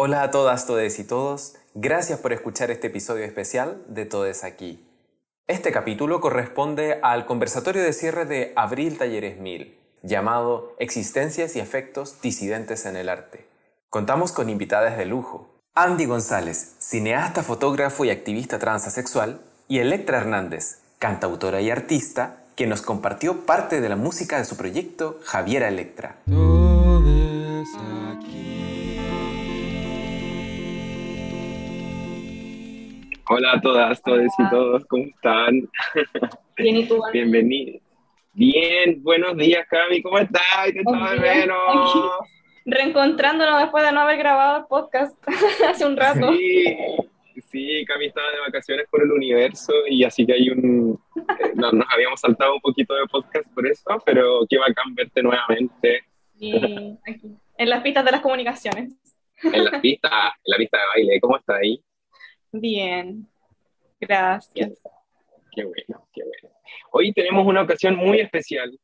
Hola a todas, todes y todos. Gracias por escuchar este episodio especial de Todes aquí. Este capítulo corresponde al conversatorio de cierre de Abril Talleres 1000, llamado Existencias y efectos disidentes en el arte. Contamos con invitadas de lujo. Andy González, cineasta, fotógrafo y activista transasexual, y Electra Hernández, cantautora y artista, que nos compartió parte de la música de su proyecto Javiera Electra. Hola a todas, todos y todos, ¿cómo están? Bien, ¿y tú? Bienvenidos. Bien, buenos días, Cami, ¿cómo estás? Te echaba de menos. Reencontrándonos después de no haber grabado el podcast hace un rato. Sí, sí, Cami estaba de vacaciones por el universo y así que hay un... eh, no, nos habíamos saltado un poquito de podcast por eso, pero qué bacán verte nuevamente Y aquí, en las pistas de las comunicaciones. en la pista, en la pista de baile. ¿Cómo estás ahí? Bien, gracias. Qué bueno, qué bueno. Hoy tenemos una ocasión muy especial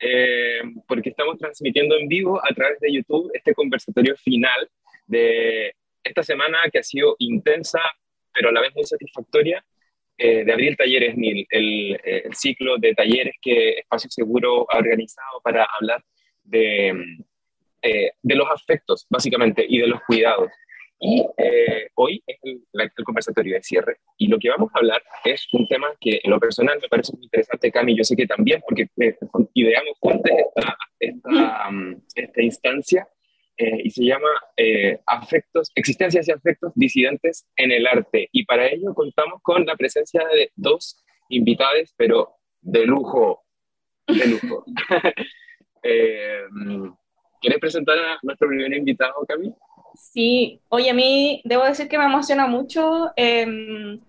eh, porque estamos transmitiendo en vivo a través de YouTube este conversatorio final de esta semana que ha sido intensa, pero a la vez muy satisfactoria, eh, de Abril Talleres 1000, el, eh, el ciclo de talleres que Espacio Seguro ha organizado para hablar de, eh, de los afectos, básicamente, y de los cuidados. Y eh, hoy es el, el conversatorio de cierre. Y lo que vamos a hablar es un tema que en lo personal me parece muy interesante, Cami, yo sé que también, porque eh, ideamos juntos esta, esta, um, esta instancia eh, y se llama eh, Afectos, Existencias y Afectos Disidentes en el Arte. Y para ello contamos con la presencia de dos invitadas, pero de lujo, de lujo. eh, ¿Quieres presentar a nuestro primer invitado, Cami? Sí, oye, a mí debo decir que me emociona mucho em,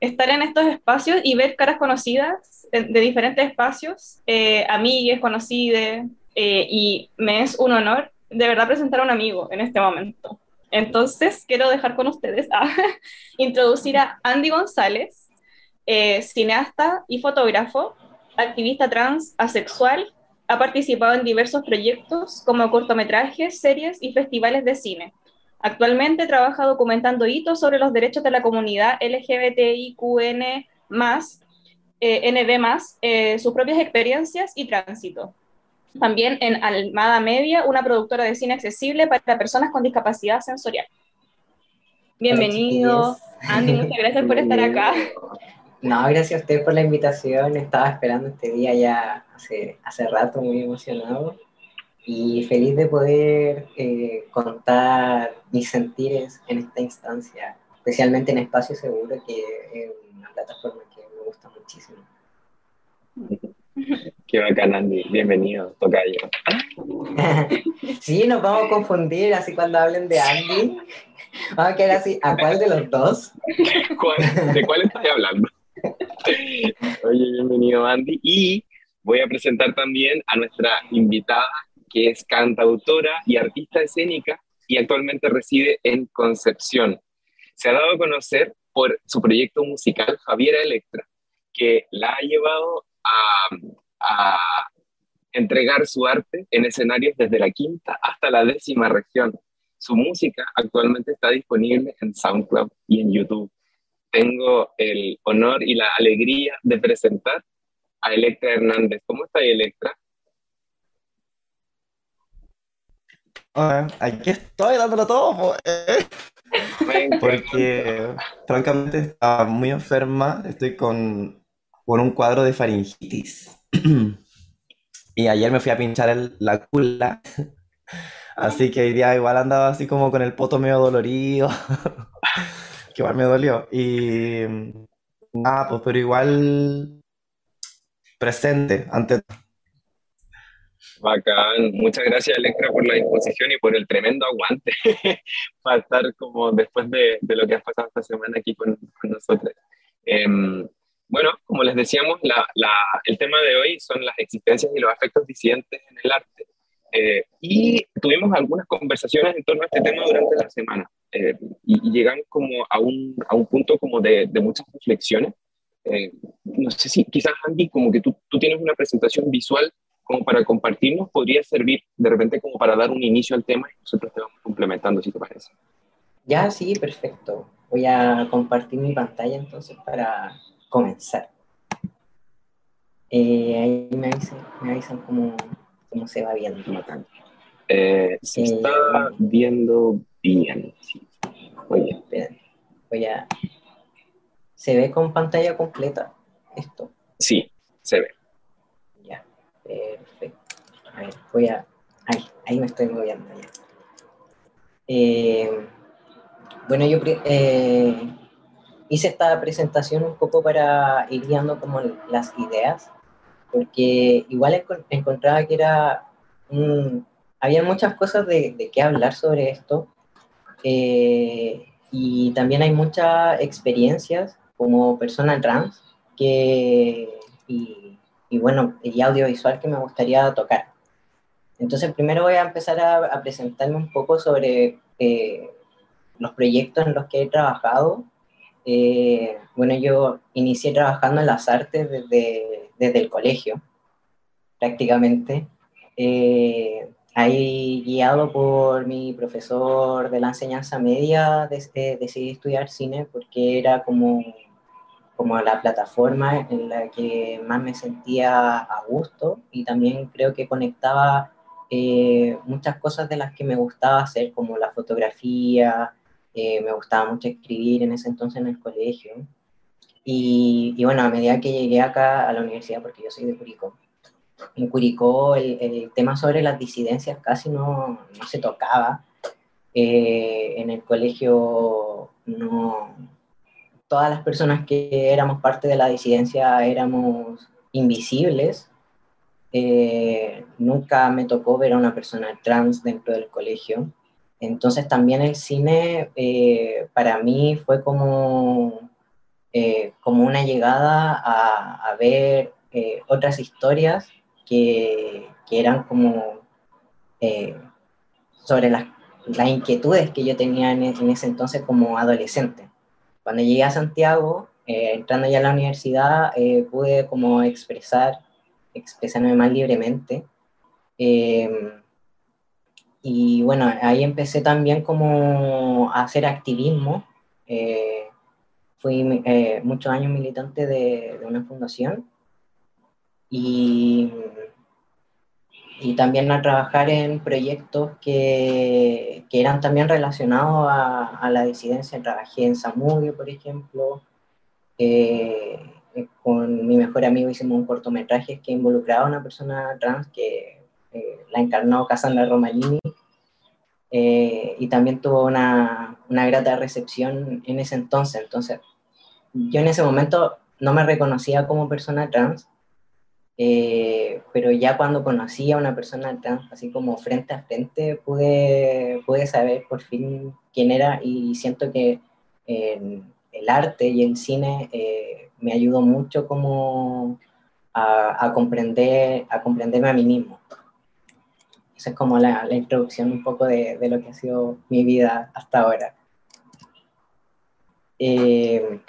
estar en estos espacios y ver caras conocidas de, de diferentes espacios, eh, amigas conocidas, eh, y me es un honor de verdad presentar a un amigo en este momento. Entonces, quiero dejar con ustedes a introducir a Andy González, eh, cineasta y fotógrafo, activista trans, asexual, ha participado en diversos proyectos como cortometrajes, series y festivales de cine. Actualmente trabaja documentando hitos sobre los derechos de la comunidad LGBTIQN+, eh, NB+, eh, sus propias experiencias y tránsito. También en Almada Media, una productora de cine accesible para personas con discapacidad sensorial. Bienvenido, Andy, muchas gracias por estar acá. No, gracias a usted por la invitación. Estaba esperando este día ya hace, hace rato, muy emocionado. Y feliz de poder eh, contar mis sentires en esta instancia, especialmente en Espacio Seguro, que es una plataforma que me gusta muchísimo. Qué bacán, Andy. Bienvenido, tocayo. sí, nos vamos a confundir así cuando hablen de Andy. Vamos a quedar así, ¿a cuál de los dos? ¿Cuál- ¿De cuál estás hablando? Oye, bienvenido, Andy. Y voy a presentar también a nuestra invitada, que es cantautora y artista escénica y actualmente reside en Concepción. Se ha dado a conocer por su proyecto musical Javiera Electra, que la ha llevado a, entregar su arte en escenarios desde la quinta hasta la décima región. Su música actualmente está disponible en SoundCloud y en YouTube. Tengo el honor y la alegría de presentar a Electra Hernández. ¿Cómo está Electra? Aquí estoy dándolo todo, po, eh, porque francamente estaba muy enferma, estoy con, con un cuadro de faringitis. Y ayer me fui a pinchar el- la cula, así que hoy día igual andaba así como con el poto medio dolorido, que igual me dolió. Y nada, pues pero igual presente ante Bacán. Muchas gracias, Electra, por la disposición y por el tremendo aguante para estar como después de, de lo que has pasado esta semana aquí con, con nosotros. Em, bueno, como les decíamos, la- la- el tema de hoy son las existencias y los afectos disidentes en el arte. Eh, y tuvimos algunas conversaciones en torno a este tema durante la semana. Eh, y, y como a un, a un punto como de, de muchas reflexiones. Eh, no sé si quizás, Andy, como que tú, tú tienes una presentación visual como para compartirnos, podría servir de repente como para dar un inicio al tema y nosotros te vamos complementando, si te parece. Ya, sí, perfecto. Voy a compartir mi pantalla entonces para comenzar. Eh, ahí me avisan, me avisan cómo, cómo se va viendo. Eh, se está viendo bien. Sí. Oye, voy a... ¿Se ve con pantalla completa esto? Sí, se ve. Perfecto. A ver, voy a... Ahí, ahí me estoy moviendo ya. Eh, bueno, yo eh, hice esta presentación un poco para ir guiando como las ideas, porque igual encontraba que era... había muchas cosas de, de qué hablar sobre esto, eh, y también hay muchas experiencias como persona trans que, y, y, bueno, y audiovisual que me gustaría tocar. Entonces, primero voy a empezar a, presentarme un poco sobre eh, los proyectos en los que he trabajado. Eh, bueno, yo inicié trabajando en las artes desde, desde el colegio, prácticamente. Eh, Ahí, guiado por mi profesor de la enseñanza media, decidí estudiar cine porque era como, como la plataforma en la que más me sentía a gusto y también creo que conectaba eh, muchas cosas de las que me gustaba hacer, como la fotografía, eh, me gustaba mucho escribir en ese entonces en el colegio. Y, y, bueno, a medida que llegué acá a la universidad, porque yo soy de Curicó, en Curicó el, tema sobre las disidencias casi no, no se tocaba. Eh, en el colegio no, todas las personas que éramos parte de la disidencia éramos invisibles. Eh, nunca me tocó ver a una persona trans dentro del colegio. Entonces también el cine eh, para mí fue como, como una llegada a, ver otras historias que, eran como eh, sobre las, las, inquietudes que yo tenía en, ese entonces como adolescente. Cuando llegué a Santiago, eh, entrando ya a la universidad, eh, pude como expresar, expresarme más libremente. y bueno, ahí empecé también como a hacer activismo. fui muchos años militante de, de una fundación y, y también a trabajar en proyectos que, que eran también relacionados a, a, la disidencia. Trabajé en Samudio, por ejemplo. Eh, con mi mejor amigo hicimos un cortometraje que involucraba a una persona trans que eh, la encarnó Cassandra Romanini. Eh, y también tuvo una, una grata recepción en ese entonces. Entonces, yo en ese momento no me reconocía como persona trans, eh, pero ya cuando conocí a una persona trans, así como frente a frente, pude, pude saber por fin quién era y siento que el arte y el cine eh, me ayudó mucho como a, a, comprender, a comprenderme a mí mismo. Esa es como la, la introducción un poco de, de, lo que ha sido mi vida hasta ahora. Eh,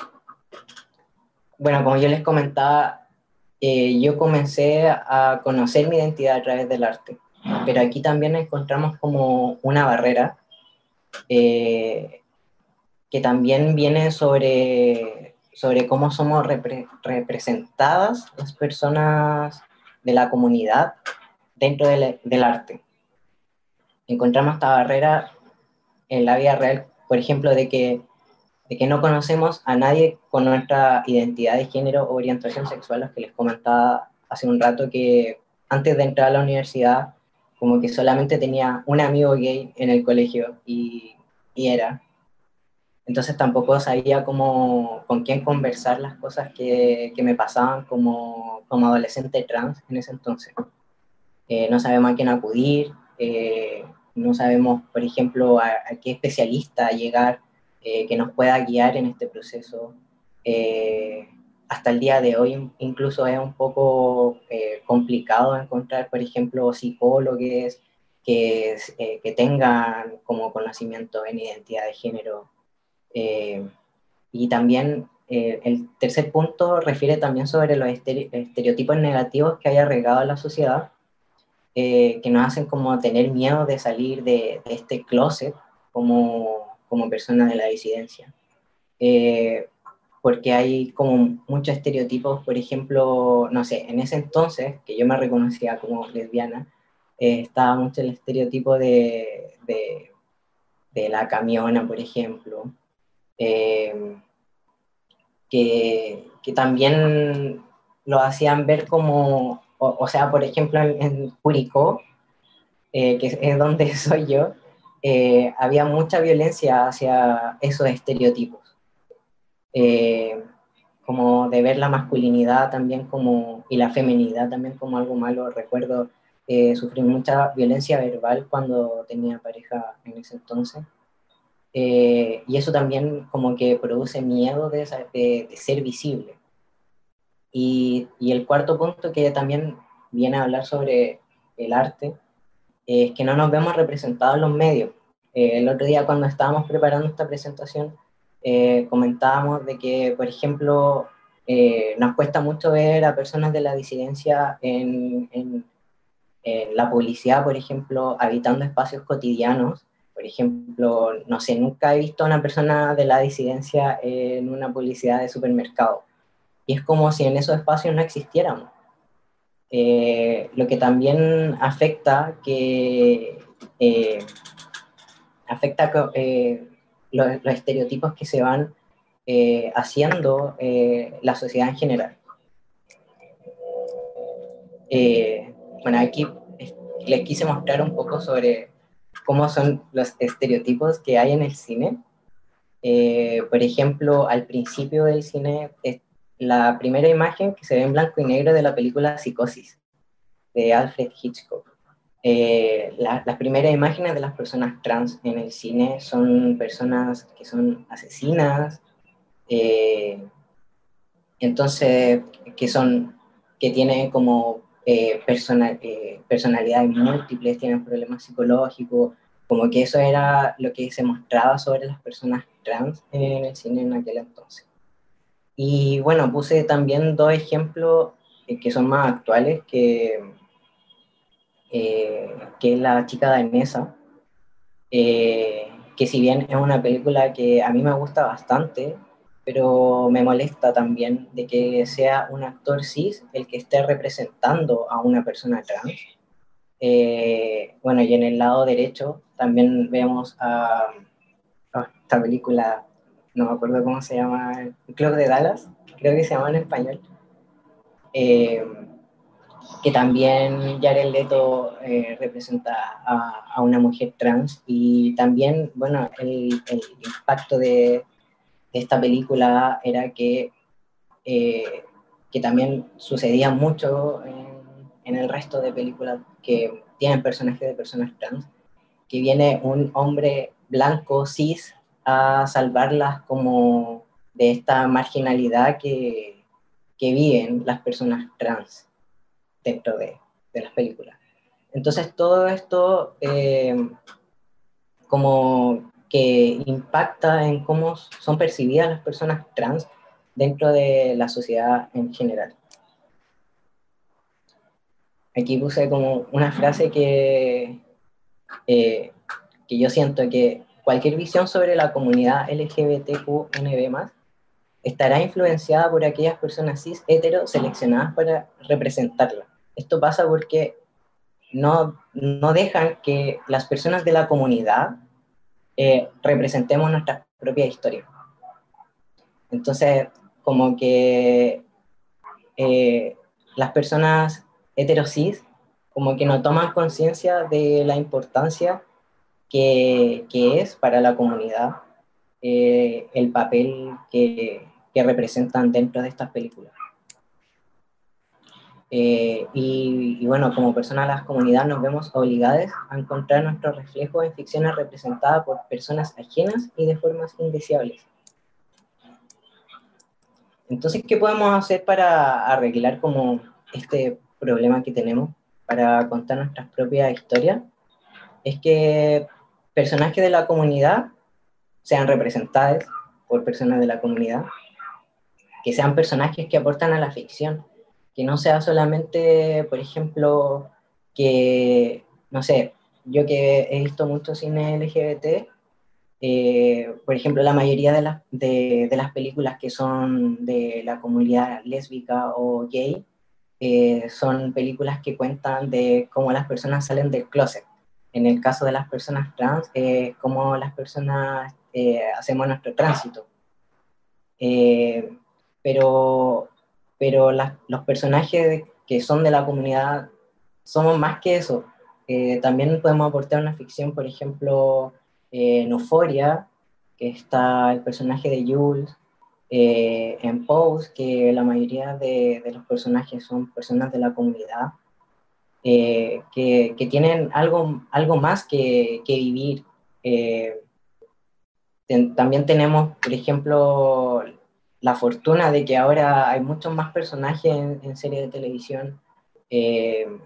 bueno, como yo les comentaba, eh, yo comencé a conocer mi identidad a través del arte. Pero aquí también encontramos como una barrera eh, que también viene sobre, sobre cómo somos representadas las personas de la comunidad dentro del, del arte. Encontramos esta barrera en la vida real, por ejemplo, de que de que no conocemos a nadie con nuestra identidad de género o orientación sexual, los que les comentaba hace un rato que antes de entrar a la universidad, como que solamente tenía un amigo gay en el colegio y, y era. Entonces tampoco sabía cómo, con quién conversar las cosas que, que me pasaban como, como, adolescente trans en ese entonces. Eh, no sabemos a quién acudir, eh, no sabemos, por ejemplo, a, a qué especialista llegar eh, que nos pueda guiar en este proceso. Eh, hasta el día de hoy incluso es un poco eh, complicado encontrar, por ejemplo, psicólogos que, que tengan como conocimiento en identidad de género. y también el tercer punto refiere también sobre los estereotipos negativos que hay arraigado en la sociedad, que nos hacen como tener miedo de salir de, de este closet como como persona de la disidencia. Eh, porque hay como muchos estereotipos, por ejemplo, no sé, en ese entonces, que yo me reconocía como lesbiana, eh, estaba mucho el estereotipo de, de, de la camiona, por ejemplo, eh, que, que, también lo hacían ver como, o, sea, por ejemplo, en, Curicó, eh, que es donde soy yo, había mucha violencia hacia esos estereotipos. Eh, como de ver la masculinidad también como, y la feminidad también como algo malo. Recuerdo eh, sufrir mucha violencia verbal cuando tenía pareja en ese entonces. Eh, y eso también como que produce miedo de, de, ser visible. Y, y, el cuarto punto que también viene a hablar sobre el arte es que no nos vemos representados en los medios. el otro día cuando estábamos preparando esta presentación eh, comentábamos de que, por ejemplo, eh, nos cuesta mucho ver a personas de la disidencia en, en, la publicidad, por ejemplo, habitando espacios cotidianos. Por ejemplo, no sé, nunca he visto a una persona de la disidencia en una publicidad de supermercado. Y es como si en esos espacios no existiéramos. Eh, lo que también afecta que afecta los, estereotipos que se van eh, haciendo eh, la sociedad en general. Eh, bueno, aquí les quise mostrar un poco sobre cómo son los estereotipos que hay en el cine. por ejemplo, al principio del cine, la primera imagen que se ve en blanco y negro de la película Psicosis, de Alfred Hitchcock. Eh, las primeras imágenes de las personas trans en el cine son personas que son asesinas, eh, entonces, que son, que tienen como eh, personalidades múltiples, tienen problemas psicológicos, como que eso era lo que se mostraba sobre las personas trans en el cine en aquel entonces. Y bueno, puse también dos ejemplos que son más actuales, que eh, que es La chica danesa, eh, que si bien es una película que a mí me gusta bastante, pero me molesta también de que sea un actor cis el que esté representando a una persona trans. Eh, bueno, y en el lado derecho también vemos a, esta película, no me acuerdo cómo se llama, el Club de Dallas, creo que se llama en español. Que también Jared Leto eh, representa a, una mujer trans y también, bueno, el, el impacto de, esta película era que, eh, que también sucedía mucho en, en, el resto de películas que tienen personajes de personas trans, que viene un hombre blanco, cis, a salvarlas como de esta marginalidad que, que viven las personas trans dentro de, de las películas. Entonces todo esto eh, como que impacta en cómo son percibidas las personas trans dentro de la sociedad en general. Aquí puse como una frase que, eh, que yo siento que cualquier visión sobre la comunidad LGBTQNB+, estará influenciada por aquellas personas cis hetero seleccionadas para representarla. Esto pasa porque no, no dejan que las personas de la comunidad eh, representemos nuestra propia historia. Entonces, como que eh, las personas heterosis como que no toman conciencia de la importancia que, es para la comunidad eh, el papel que, representan dentro de estas películas. Eh, y, bueno, como personas de las comunidades nos vemos obligadas a encontrar nuestro reflejo en ficciones representadas por personas ajenas y de formas indeseables. Entonces, ¿qué podemos hacer para arreglar como este problema que tenemos para contar nuestras propias historias? Es que personajes de la comunidad sean representados por personas de la comunidad, que sean personajes que aportan a la ficción, que no sea solamente, por ejemplo, que, no sé, yo que he visto mucho cine LGBT, eh, por ejemplo, la mayoría de, de, las películas que son de la comunidad lésbica o gay eh, son películas que cuentan de cómo las personas salen del closet. En el caso de las personas trans, eh, cómo las personas hacemos nuestro tránsito. pero pero los personajes que son de la comunidad somos más que eso. también podemos aportar una ficción, por ejemplo, en Euphoria, que está el personaje de Jules, eh, en Pose, que la mayoría de, los personajes son personas de la comunidad, eh, que, tienen algo, algo más que, vivir. Eh, también tenemos, por ejemplo, la fortuna de que ahora hay muchos más personajes en, series de televisión. en,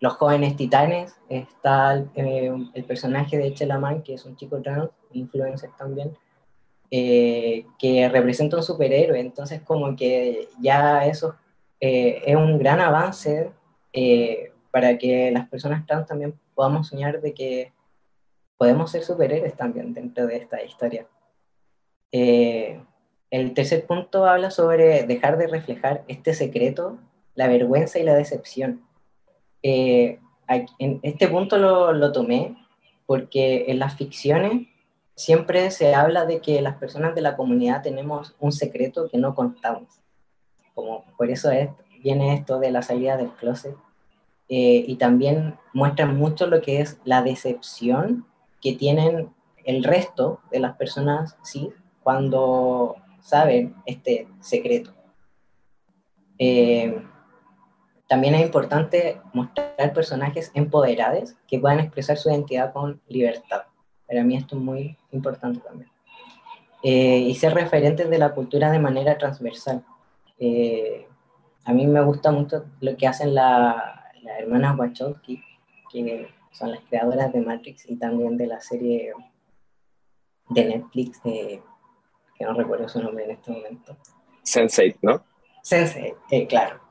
los jóvenes titanes, está eh, el personaje de Chelaman, que es un chico trans, influencer también, eh, que representa un superhéroe, entonces como que ya eso eh, es un gran avance para que las personas trans también podamos soñar de que podemos ser superhéroes también dentro de esta historia. el tercer punto habla sobre dejar de reflejar este secreto, la vergüenza y la decepción eh, en este punto lo, lo, tomé porque en las ficciones siempre se habla de que las personas de la comunidad tenemos un secreto que no contamos. Como por eso es, viene esto de la salida del closet. Eh, y también muestran mucho lo que es la decepción que tienen el resto de las personas sí cuando saben este secreto. Eh, también es importante mostrar personajes empoderados que puedan expresar su identidad con libertad. Para mí esto es muy importante también. Eh, y ser referentes de la cultura de manera transversal. Eh, a mí me gusta mucho lo que hacen las hermanas Wachowski, que son las creadoras de Matrix y también de la serie de Netflix, que no recuerdo su nombre en este momento. Sense8, ¿no? Sense8, eh, claro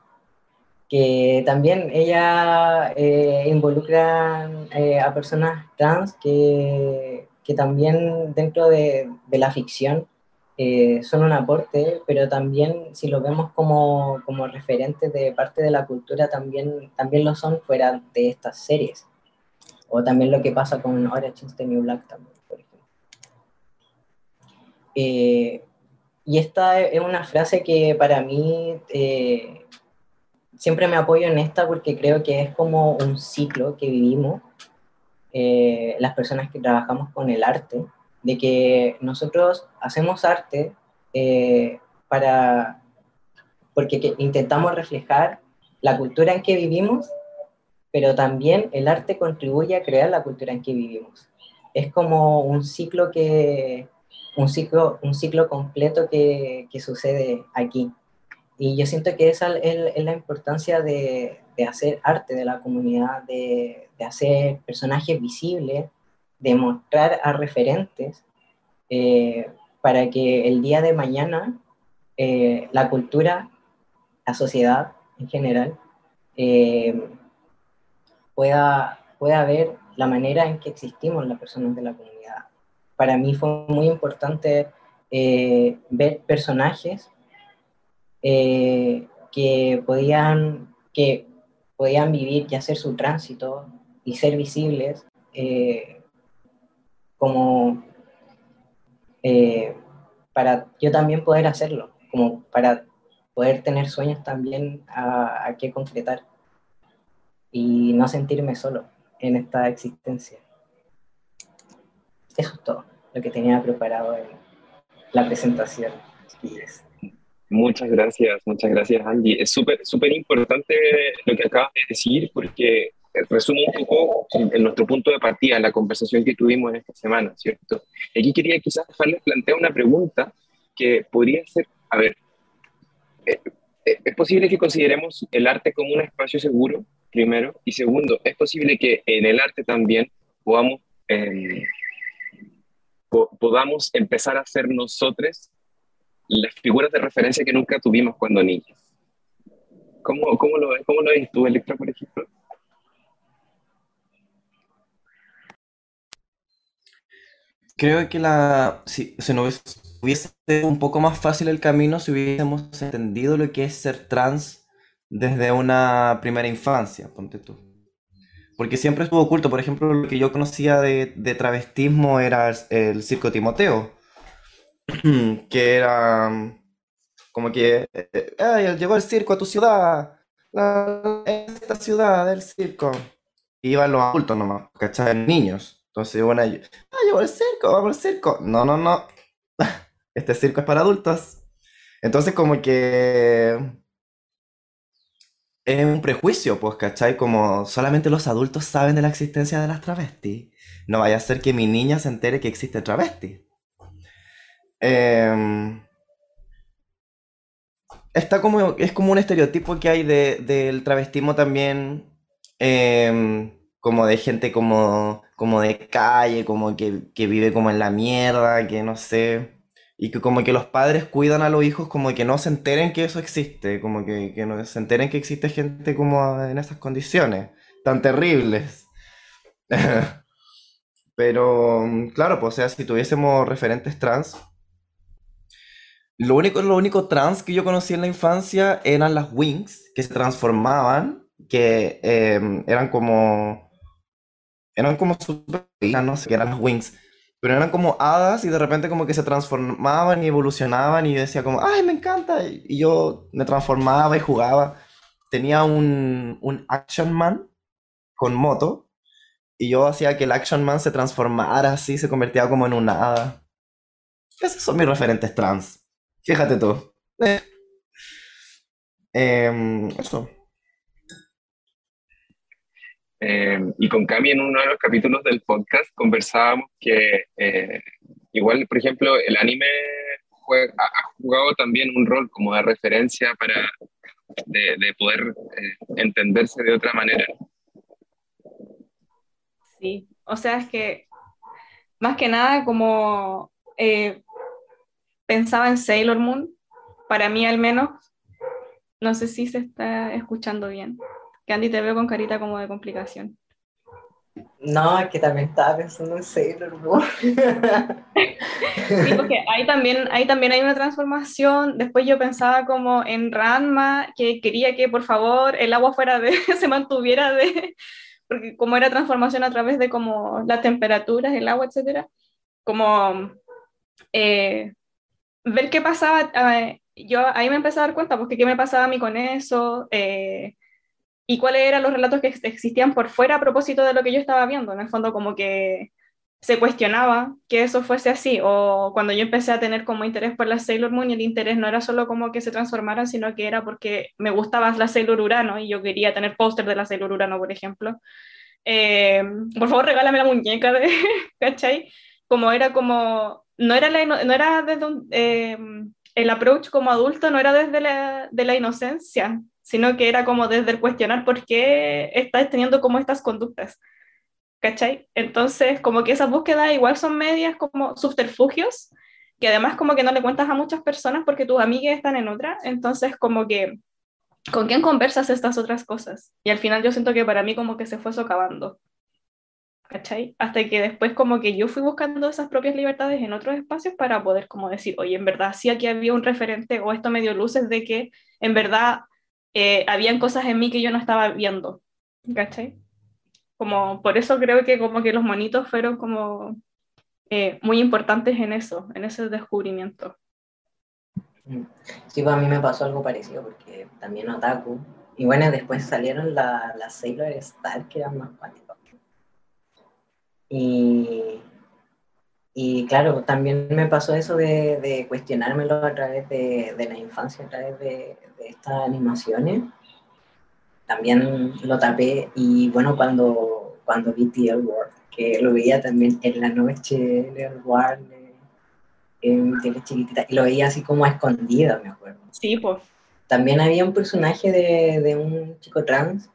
que también ella eh, involucra eh, a personas trans que, que también dentro de, de la ficción eh, son un aporte, pero también si lo vemos como, como referentes de parte de la cultura, también, también lo son fuera de estas series. O también lo que pasa con Orange is the New Black también, por ejemplo. y esta es una frase que para mí siempre me apoyo en esta porque creo que es como un ciclo que vivimos eh, las personas que trabajamos con el arte, de que nosotros hacemos arte eh, para, porque intentamos reflejar la cultura en que vivimos, pero también el arte contribuye a crear la cultura en que vivimos. Es como un ciclo que, un ciclo, un ciclo completo que, que sucede aquí. Y yo siento que esa es, la importancia de, de, hacer arte de la comunidad, de, de, hacer personajes visibles, de mostrar a referentes, eh, para que el día de mañana eh, la cultura, la sociedad en general, eh, pueda, pueda ver la manera en que existimos las personas de la comunidad. Para mí fue muy importante ver personajes que, podían, que podían vivir y hacer su tránsito y ser visibles como eh, para yo también poder hacerlo, como para poder tener sueños también a, a que concretar y no sentirme solo en esta existencia. Eso es todo lo que tenía preparado en la presentación. Muchas gracias, muchas gracias Angie. Es súper, súper importante lo que acabas de decir porque resume un poco en nuestro punto de partida, la conversación que tuvimos en esta semana, ¿cierto? Aquí quería quizás dejarles plantear una pregunta que podría ser, a ver, eh, eh, ¿es posible que consideremos el arte como un espacio seguro, primero? Y segundo, ¿es posible que en el arte también podamos, em, podamos empezar a ser nosotros las figuras de referencia que nunca tuvimos cuando niños. ¿Cómo, cómo, lo, cómo lo ves tú, Electra, por ejemplo? Creo que la, si, se nos hubiese sido un poco más fácil el camino si hubiésemos entendido lo que es ser trans desde una primera infancia, ponte tú. Porque siempre estuvo oculto. Por ejemplo, lo que yo conocía de, de travestismo era el, el circo Timoteo, que era como que, eh, ay, llegó el circo a tu ciudad, la- esta ciudad del circo. Iban los adultos nomás, ¿cachai? Niños. Entonces, bueno, ah, llegó el circo, vamos al circo. No, no, no. Este circo es para adultos. Entonces, como que es un prejuicio, pues, ¿cachai? Como solamente los adultos saben de la existencia de las travestis. No vaya a ser que mi niña se entere que existe travesti. Em, está como, es como un estereotipo que hay de, del travestismo también, em, como de gente como, como de calle, como que, que vive como en la mierda, que no sé, y que como que los padres cuidan a los hijos como que no se enteren que eso existe, como que, que no se enteren que existe gente como en esas condiciones tan terribles. Pero, mm, claro, pues, o sea, si tuviésemos referentes trans, lo único, lo único trans que yo conocí en la infancia eran las wings, que se transformaban, que em, eran como, eran como super, no sé qué eran las wings, pero eran como hadas y de repente como que se transformaban y evolucionaban y decía como, ay, me encanta, y y yo me transformaba y jugaba. Tenía un, un Action Man con moto y yo hacía que el Action Man se transformara así, se convertía como en una hada. Esos son mis referentes trans. Fíjate tú. Eh. Em, eso. Eh, y con Cami en uno de los capítulos del podcast conversábamos que eh, igual, por ejemplo, el anime ha, jugado también un rol como de referencia para de, de poder eh, entenderse de otra manera. Sí, o sea, es que más que nada como pensaba en Sailor Moon, para mí al menos, no sé si se está escuchando bien. Candy, te veo con carita como de complicación. No, es que también estaba pensando en Sailor Moon. Sí, porque ahí también, ahí también hay una transformación. Después yo pensaba como en Ranma, que quería que por favor el agua fuera de, se mantuviera de, porque como era transformación a través de como las temperaturas, el agua, etcétera, como eh, ver qué pasaba, eh, yo ahí me empecé a dar cuenta, porque qué me pasaba a mí con eso, eh, y cuáles eran los relatos que ex- existían por fuera a propósito de lo que yo estaba viendo. En el fondo, como que se cuestionaba que eso fuese así, o cuando yo empecé a tener como interés por la Sailor Moon, y el interés no era solo como que se transformaran, sino que era porque me gustaba la Sailor Urano y yo quería tener póster de la Sailor Urano, por ejemplo. Eh, por favor, regálame la muñeca de, ¿cachai? Como era como, no era, la no era desde un, eh, el approach como adulto, no era desde la, de la inocencia, sino que era como desde el cuestionar por qué estás teniendo como estas conductas. ¿cachai? Entonces, como que esas búsquedas igual son medias como subterfugios, que además como que no le cuentas a muchas personas porque tus amigas están en otra, entonces como que, ¿con quién conversas estas otras cosas? Y al final yo siento que para mí como que se fue socavando, ¿cachai? Hasta que después como que yo fui buscando esas propias libertades en otros espacios para poder como decir, oye, en verdad sí aquí había un referente o esto me dio luces de que en verdad eh, habían cosas en mí que yo no estaba viendo, ¿cachai? Como, por eso creo que como que los monitos fueron como eh, muy importantes en eso, en ese descubrimiento. Sí, pues a mí me pasó algo parecido porque también otaku. Y bueno, después salieron las la Sailor Star que eran más cuánticos. Y, y claro, también me pasó eso de, de cuestionármelo a través de, de la infancia, a través de, de estas animaciones. También lo tapé y bueno, cuando, cuando vi The L Word, que lo veía también en la noche, el L Word, en tele chiquitita, y lo veía así como a escondida, me acuerdo. Sí, pues. También había un personaje de, de un chico trans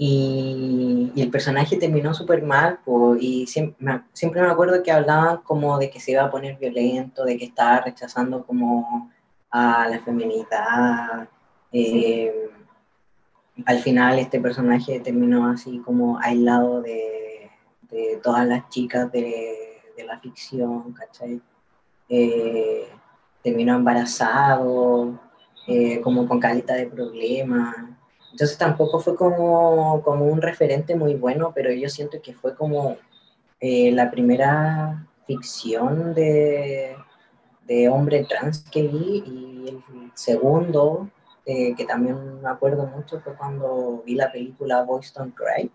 y, y el personaje terminó súper mal y siempre me, siempre me acuerdo que hablaban como de que se iba a poner violento, de que estaba rechazando como a la feminidad. eh, al final este personaje terminó así como aislado de, de todas las chicas de, de la ficción, ¿cachai? Eh, terminó embarazado, eh, como con calita de problemas. Entonces tampoco fue como, como un referente muy bueno, pero yo siento que fue como eh, la primera ficción de, de hombre trans que vi y el segundo, eh, que también me acuerdo mucho, fue cuando vi la película Boys Don't Cry.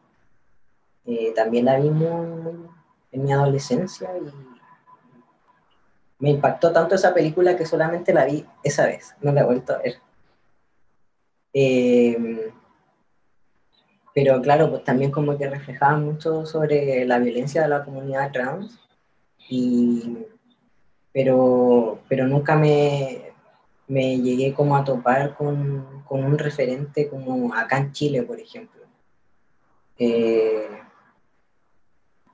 también la vi muy, en mi adolescencia y me impactó tanto esa película que solamente la vi esa vez, no la he vuelto a ver. Eh, pero claro, pues también como que reflejaba mucho sobre la violencia de la comunidad trans, y, pero, pero nunca me, me llegué como a topar con, con, un referente como acá en Chile, por ejemplo. Eh,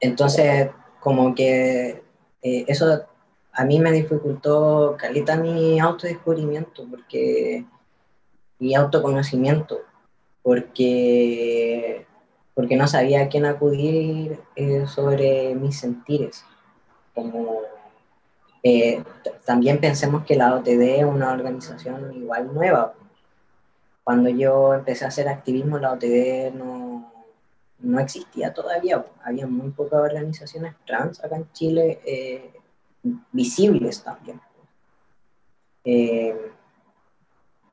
entonces, como que eh, eso a mí me dificultó calita mi autodescubrimiento porque mi autoconocimiento porque porque no sabía a quién acudir eh, sobre mis sentires. Como eh, también pensemos que la OTD es una organización igual nueva. Cuando yo empecé a hacer activismo la OTD no, no existía todavía. Había muy pocas organizaciones trans acá en Chile eh, visibles también.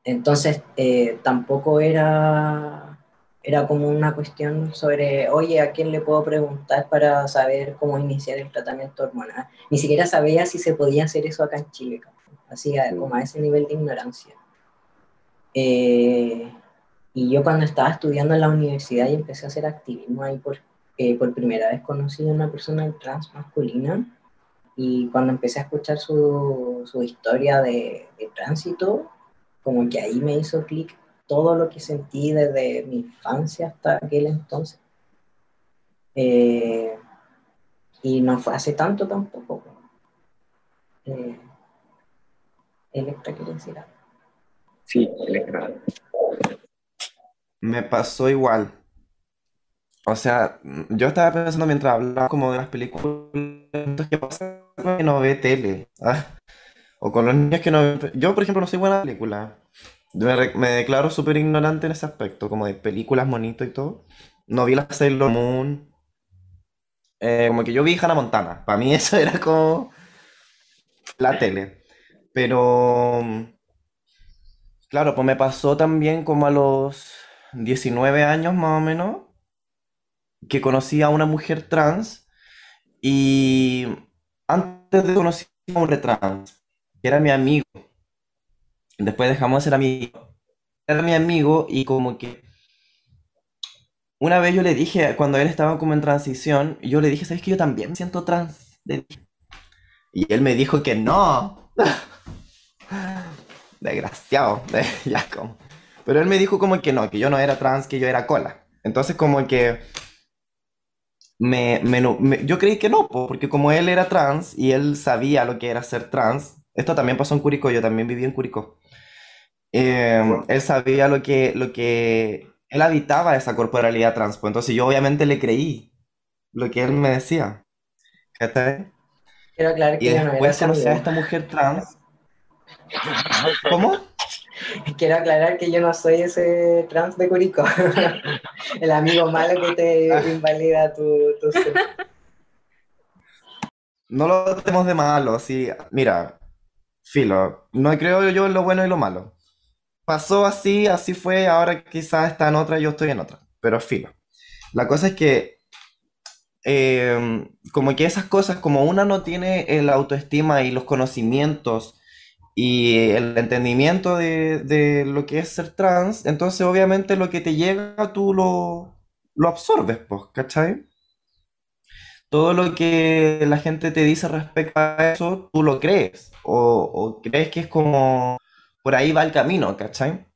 Entonces, eh, tampoco era, era como una cuestión sobre, oye, ¿a quién le puedo preguntar para saber cómo iniciar el tratamiento hormonal? Ni siquiera sabía si se podía hacer eso acá en Chile, así como a ese nivel de ignorancia. Eh, y yo cuando estaba estudiando en la universidad y empecé a hacer activismo ahí por, por primera vez conocí a una persona trans masculina y cuando empecé a escuchar su, su historia de, de, tránsito, como que ahí me hizo clic todo lo que sentí desde mi infancia hasta aquel entonces. Eh, y no fue hace tanto tampoco. Eh, Electra decir algo. Sí, Electra. Me pasó igual. O sea, yo estaba pensando mientras hablaba como de las películas que pasan que no ve tele. ¿ah? O con los niños que no Yo, por ejemplo, no soy buena película. Me, me declaro súper ignorante en ese aspecto, como de películas monito y todo. No vi la Sailor Moon. Eh, como que yo vi Hannah Montana. Para mí eso era como la tele. Pero, claro, pues me pasó también como a los 19 años más o menos, que conocí a una mujer trans y antes de conocer a un hombre trans, que era mi amigo. Después dejamos de ser amigos. Era mi amigo y como que una vez yo le dije, cuando él estaba como en transición, yo le dije, ¿sabes que yo también me siento trans? Y él me dijo que no. Desgraciado. ya como. Pero él me dijo como que no, que yo no era trans, que yo era cola. Entonces como que me, yo creí que no, porque como él era trans y él sabía lo que era ser trans, esto también pasó en Curicó, yo también viví en Curicó. Em, él sabía lo que, lo que, él habitaba esa corporalidad trans, pues entonces yo obviamente le creí lo que él me decía. Quiero aclarar que y después conocí a esta mujer trans. ¿Cómo? Quiero aclarar que yo no soy ese trans de Curicó, el amigo malo que te invalida tu, tu No lo tenemos de malo, sí. Mira, filo, no creo yo en lo bueno y lo malo. Pasó así, así fue, ahora quizás está en otra, yo estoy en otra, pero filo. La cosa es que, em, como que esas cosas, como una no tiene el autoestima y los conocimientos y el entendimiento de, lo que es ser trans, entonces obviamente lo que te llega tú lo, lo absorbes, pues, ¿cachai? Todo lo que la gente te dice respecto a eso, tú lo crees, o, crees que es como, por ahí va el camino, ¿cachai?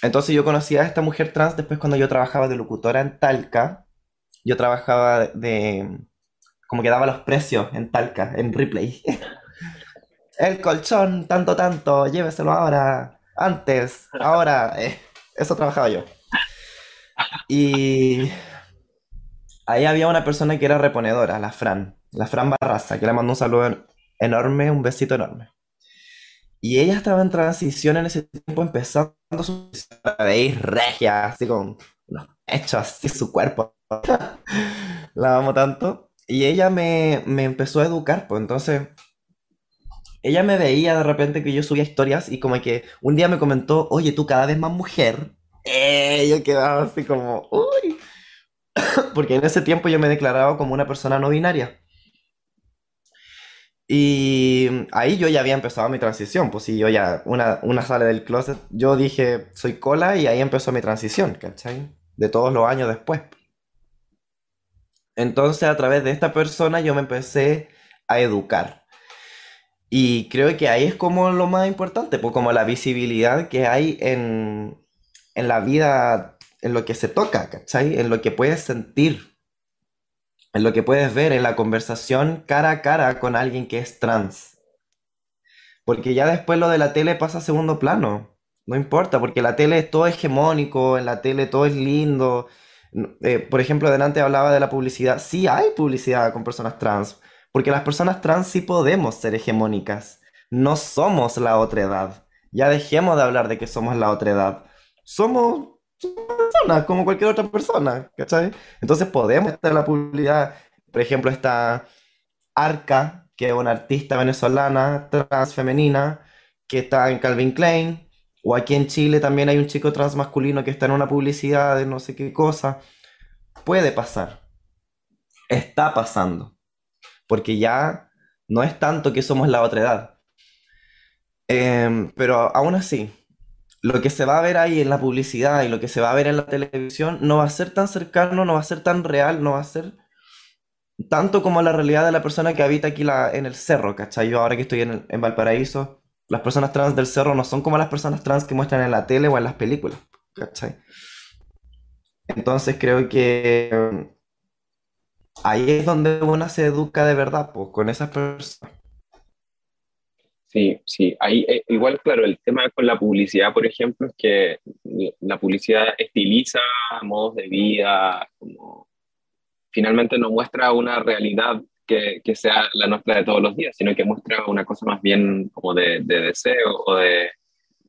Entonces yo conocí a esta mujer trans después cuando yo trabajaba de locutora en Talca, yo trabajaba de, como que daba los precios en Talca, en Replay. el colchón, tanto, tanto, lléveselo ahora, antes, ahora, eh, eso trabajaba yo. Y ahí había una persona que era reponedora, la Fran. la Fran Barraza, que le mando un saludo enorme, un besito enorme. Y ella estaba en transición en ese tiempo, empezando su ir regia, así con unos hechos así, su cuerpo. la amo tanto. Y ella me, me empezó a educar, pues entonces ella me veía de repente que yo subía historias y como que un día me comentó, oye, tú cada vez más mujer. Eh, yo quedaba así como, uy. Porque en ese tiempo yo me declaraba como una persona no binaria. Y ahí yo ya había empezado mi transición, pues si yo ya, una, una sale del closet, yo dije, soy cola y ahí empezó mi transición, ¿cachai? De todos los años después. Entonces a través de esta persona yo me empecé a educar. Y creo que ahí es como lo más importante, pues como la visibilidad que hay en, en la vida, en lo que se toca, ¿cachai? En lo que puedes sentir, en lo que puedes ver, en la conversación cara a cara con alguien que es trans. Porque ya después lo de la tele pasa a segundo plano. No importa, porque la tele es todo hegemónico, en la tele todo es lindo. Eh, por ejemplo, delante hablaba de la publicidad. Sí hay publicidad con personas trans, porque las personas trans sí podemos ser hegemónicas. No somos la otra edad. Ya dejemos de hablar de que somos la otra edad. Somos, personas como cualquier otra persona, ¿cachai? Entonces podemos estar en la publicidad. Por ejemplo, esta Arca, que es una artista venezolana trans femenina, que está en Calvin Klein. O aquí en Chile también hay un chico trans masculino que está en una publicidad de no sé qué cosa. Puede pasar. Está pasando porque ya no es tanto que somos la otra edad. Em, pero aún así, lo que se va a ver ahí en la publicidad y lo que se va a ver en la televisión no va a ser tan cercano, no va a ser tan real, no va a ser tanto como la realidad de la persona que habita aquí la, en el cerro, ¿cachai? Yo ahora que estoy en, en Valparaíso, las personas trans del cerro no son como las personas trans que muestran en la tele o en las películas, ¿cachai? Entonces creo que ahí es donde uno se educa de verdad, pues, con esas personas. Sí, sí, ahí eh, igual, claro, el tema con la publicidad, por ejemplo, es que la publicidad estiliza modos de vida, como finalmente no muestra una realidad que, que, sea la nuestra de todos los días, sino que muestra una cosa más bien como de, de deseo o de,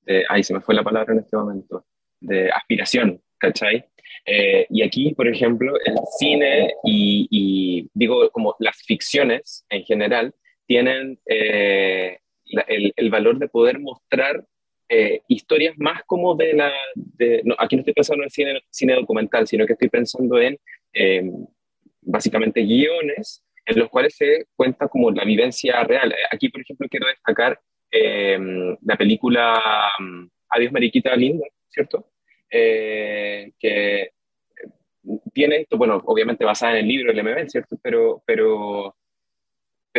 de, ay, se me fue la palabra en este momento, de aspiración, ¿cachai? Eh, y aquí, por ejemplo, el cine y, digo, como las ficciones en general, tienen eh, el, el, valor de poder mostrar eh, historias más como de la... De, no, aquí no estoy pensando en cine, cine documental, sino que estoy pensando en básicamente guiones en los cuales se cuenta como la vivencia real. Aquí, por ejemplo, quiero destacar la película mm, Adiós Mariquita Linda, ¿cierto? Eh, que tiene esto, bueno, obviamente basada en el libro, el MB, ¿cierto? Pero, pero,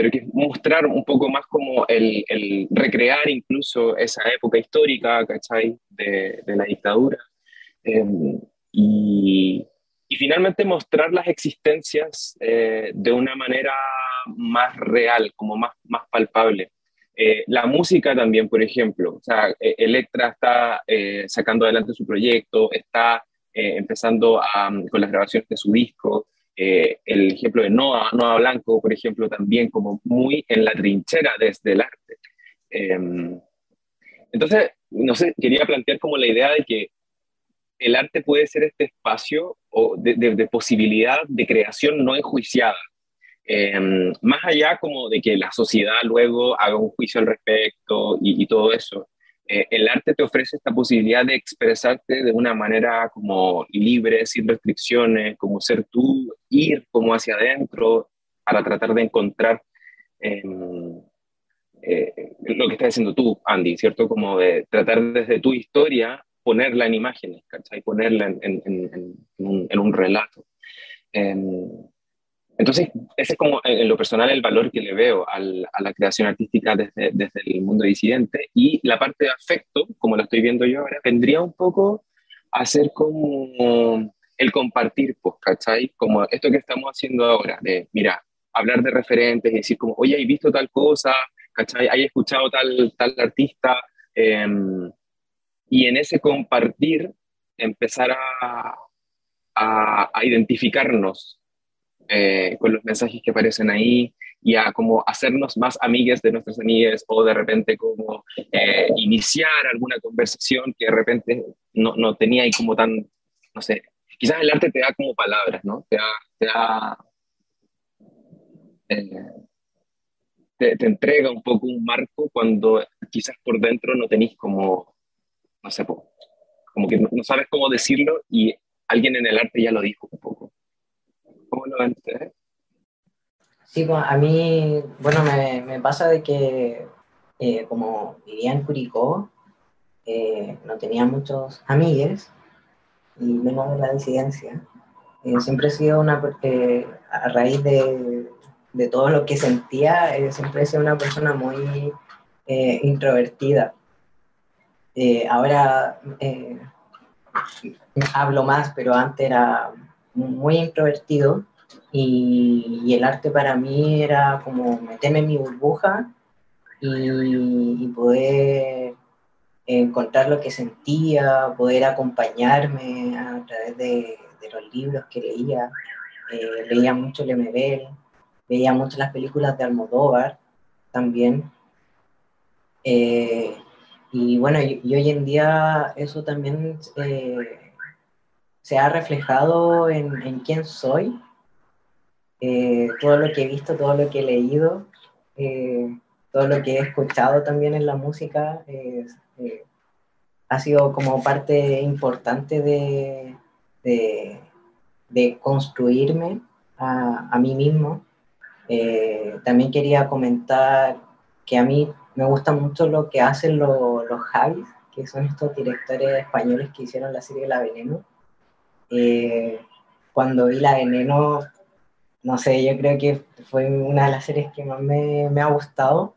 pero que mostrar un poco más como el, el recrear incluso esa época histórica, ¿cachai? De, de la dictadura. Em, y, y, finalmente mostrar las existencias eh, de una manera más real, como más, más palpable. Eh, la música también, por ejemplo, o sea, e-, Electra está eh, sacando adelante su proyecto, está eh, empezando con las grabaciones de su disco. El ejemplo de Noah, Noah Blanco, por ejemplo, también como muy en la trinchera desde el arte. Em, entonces, no sé, quería plantear como la idea de que el arte puede ser este espacio de, de posibilidad de creación no enjuiciada, Em, más allá como de que la sociedad luego haga un juicio al respecto y, todo eso, eh, el arte te ofrece esta posibilidad de expresarte de una manera como libre, sin restricciones, como ser tú, ir como hacia adentro para tratar de encontrar em, eh, lo que estás haciendo tú, Andy, ¿cierto? Como de tratar desde tu historia ponerla en imágenes, ¿cachai? Ponerla en, en, en, un, en un, relato. Em, entonces, ese es como en lo personal el valor que le veo a la creación artística desde, desde, el mundo disidente. Y la parte de afecto, como lo estoy viendo yo ahora, vendría un poco a ser como el compartir, pues, ¿cachai? Como esto que estamos haciendo ahora, de, mira, hablar de referentes y decir como, oye, ¿hay visto tal cosa? ¿Cachai? ¿Hay escuchado tal, tal artista? Em, y en ese compartir empezar a, a, a identificarnos eh, con los mensajes que aparecen ahí y a como hacernos más amigues de nuestras amigas o de repente como eh, iniciar alguna conversación que de repente no, no, tenía ahí como tan, no sé, quizás el arte te da como palabras, ¿no? Te da... Te, da, eh, te, entrega un poco un marco cuando quizás por dentro no tenéis como, no sé, como que no, sabes cómo decirlo y alguien en el arte ya lo dijo un poco. ¿Cómo lo ven ustedes? Sí, pues a mí, bueno, me, me pasa de que eh, como vivía en Curicó, eh, no tenía muchos amigos y menos de la disidencia. Eh, siempre he sido una, a raíz de, de, todo lo que sentía, siempre he sido una persona muy introvertida. ahora hablo más, pero antes era muy introvertido y, el arte para mí era como meterme en mi burbuja y, poder encontrar lo que sentía, poder acompañarme a través de, los libros que leía. Eh, leía mucho Lemebel, veía mucho las películas de Almodóvar también. Eh, y bueno, y, hoy en día eso también eh, se ha reflejado en, en quién soy eh, todo lo que he visto, todo lo que he leído, todo lo que he escuchado también en la música, eh, ha sido como parte importante de, de, construirme a, a, mí mismo. también quería comentar que a mí me gusta mucho lo que hacen los Javis, que son estos directores españoles que hicieron la serie La Veneno. cuando vi La Veneno no sé, yo creo que fue una de las series que más me, me ha gustado,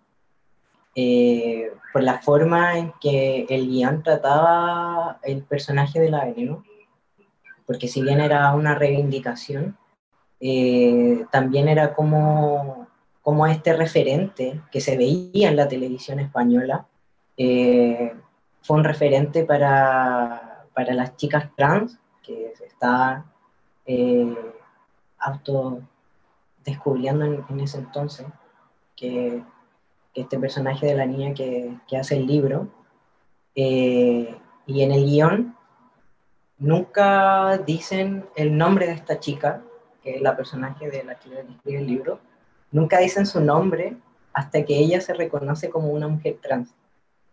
eh, por la forma en que el guion trataba el personaje de la veneno, porque si bien era una reivindicación, eh, también era como, como este referente que se veía en la televisión española, eh, fue un referente para, para, las chicas trans que se está auto descubriendo en, ese entonces que, este personaje de la niña que, hace el libro, eh, y en el guion nunca dicen el nombre de esta chica, que es la personaje de la chica que escribe el libro, nunca dicen su nombre hasta que ella se reconoce como una mujer trans.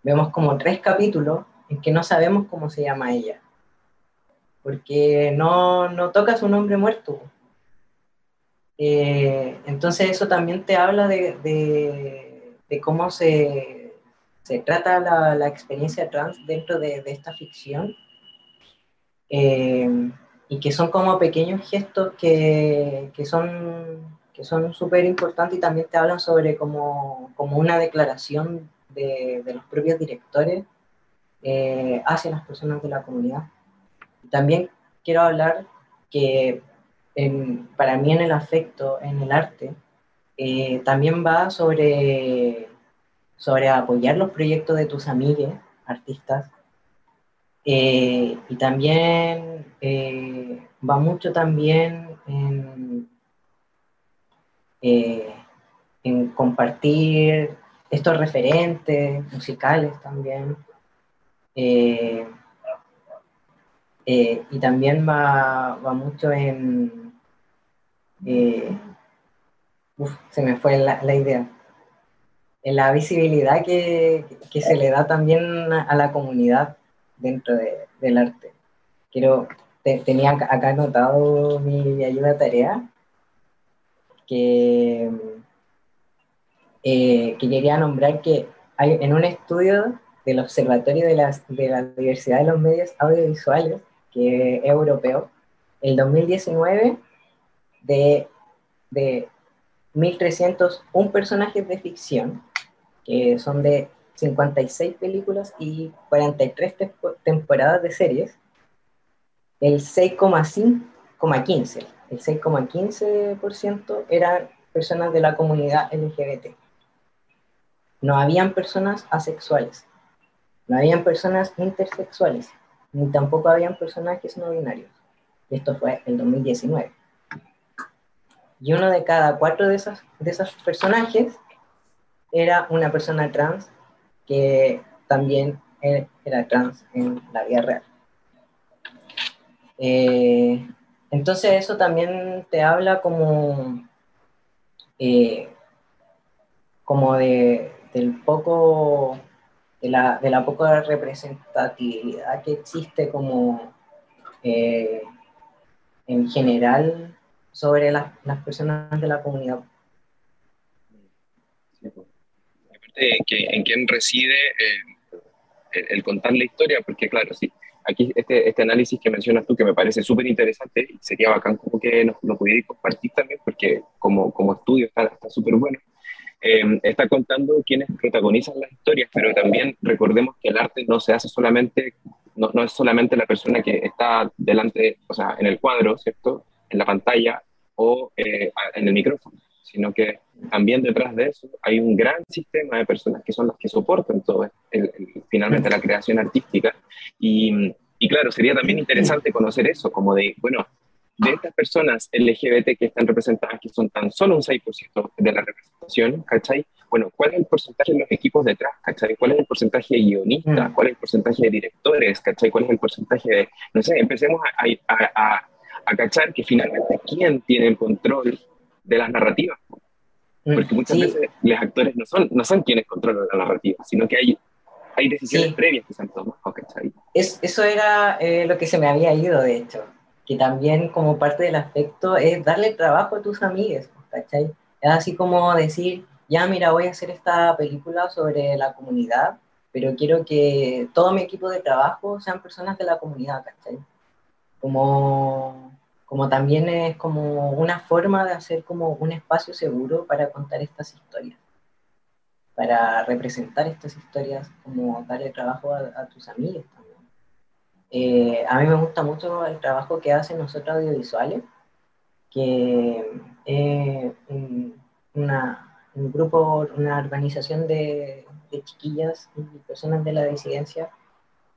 Vemos como tres capítulos en que no sabemos cómo se llama ella, porque no, no toca su nombre muerto. Eh, entonces eso también te habla de, de, cómo se, se trata la, la, experiencia trans dentro de, esta ficción eh, y que son como pequeños gestos que, que son que son súper importantes y también te hablan sobre como, como una declaración de, los propios directores eh, hacia las personas de la comunidad. También quiero hablar que para mí en el afecto, en el arte, eh, también va sobre, sobre apoyar los proyectos de tus amigos, artistas, eh, y también eh, va mucho también en, en compartir estos referentes musicales también. y también va, va mucho en, se me fue la, idea. La visibilidad que, que, se le da también a la comunidad dentro de, del arte. Quiero, tenía acá anotado mi, ayuda tarea, que, eh, que quería nombrar que hay, en un estudio del Observatorio de, de la Diversidad de los Medios Audiovisuales, que es europeo, el 2019 de, de 1.301 personajes de ficción, que son de 56 películas y 43 temporadas de series, el 6,15, el 6,15% eran personas de la comunidad LGBT. No habían personas asexuales, no habían personas intersexuales, ni tampoco habían personajes no binarios. Esto fue en 2019. Y uno de cada cuatro de esos, de esos personajes era una persona trans que también era trans en la vida real. Eh, entonces eso también te habla como, eh, como de, del poco, de la, de la poca representatividad que existe como eh, en general sobre las, las personas de la comunidad. Aparte, ¿en quién reside el, el, contar la historia? Porque claro, sí, aquí este, este análisis que mencionas tú, que me parece súper interesante, sería bacán como que nos, lo pudierais compartir también, porque como, como estudio está súper bueno, eh, está contando quienes protagonizan las historias, pero también recordemos que el arte no se hace solamente, no, no, es solamente la persona que está delante, o sea, en el cuadro, ¿cierto? En la pantalla o eh, en el micrófono, sino que también detrás de eso hay un gran sistema de personas que son las que soportan todo, el, finalmente la creación artística. Y, y claro, sería también interesante conocer eso, como de, bueno, de estas personas LGBT que están representadas, que son tan solo un 6% de la representación, ¿cachai? Bueno, ¿cuál es el porcentaje de los equipos detrás, ¿cachai? ¿Cuál es el porcentaje de guionistas? Mm. ¿Cuál es el porcentaje de directores, ¿cachai? ¿Cuál es el porcentaje de, no sé, empecemos a, a, a, cachar que finalmente quién tiene el control de las narrativas? Mm, Porque muchas veces los actores no son, no son quienes controlan la narrativa, sino que hay, hay decisiones previas que se han tomado, ¿cachai? Es, eso era eh, lo que se me había ido, de hecho que también como parte del afecto es darle trabajo a tus amigos, ¿cachai? Es así como decir, ya mira, voy a hacer esta película sobre la comunidad, pero quiero que todo mi equipo de trabajo sean personas de la comunidad, ¿cachai? Como, como también es como una forma de hacer como un espacio seguro para contar estas historias, para representar estas historias, como darle trabajo a, a tus amigos también. Eh, a mí me gusta mucho el trabajo que hacen nosotros audiovisuales, que es una, un grupo, una organización de, chiquillas y personas de la disidencia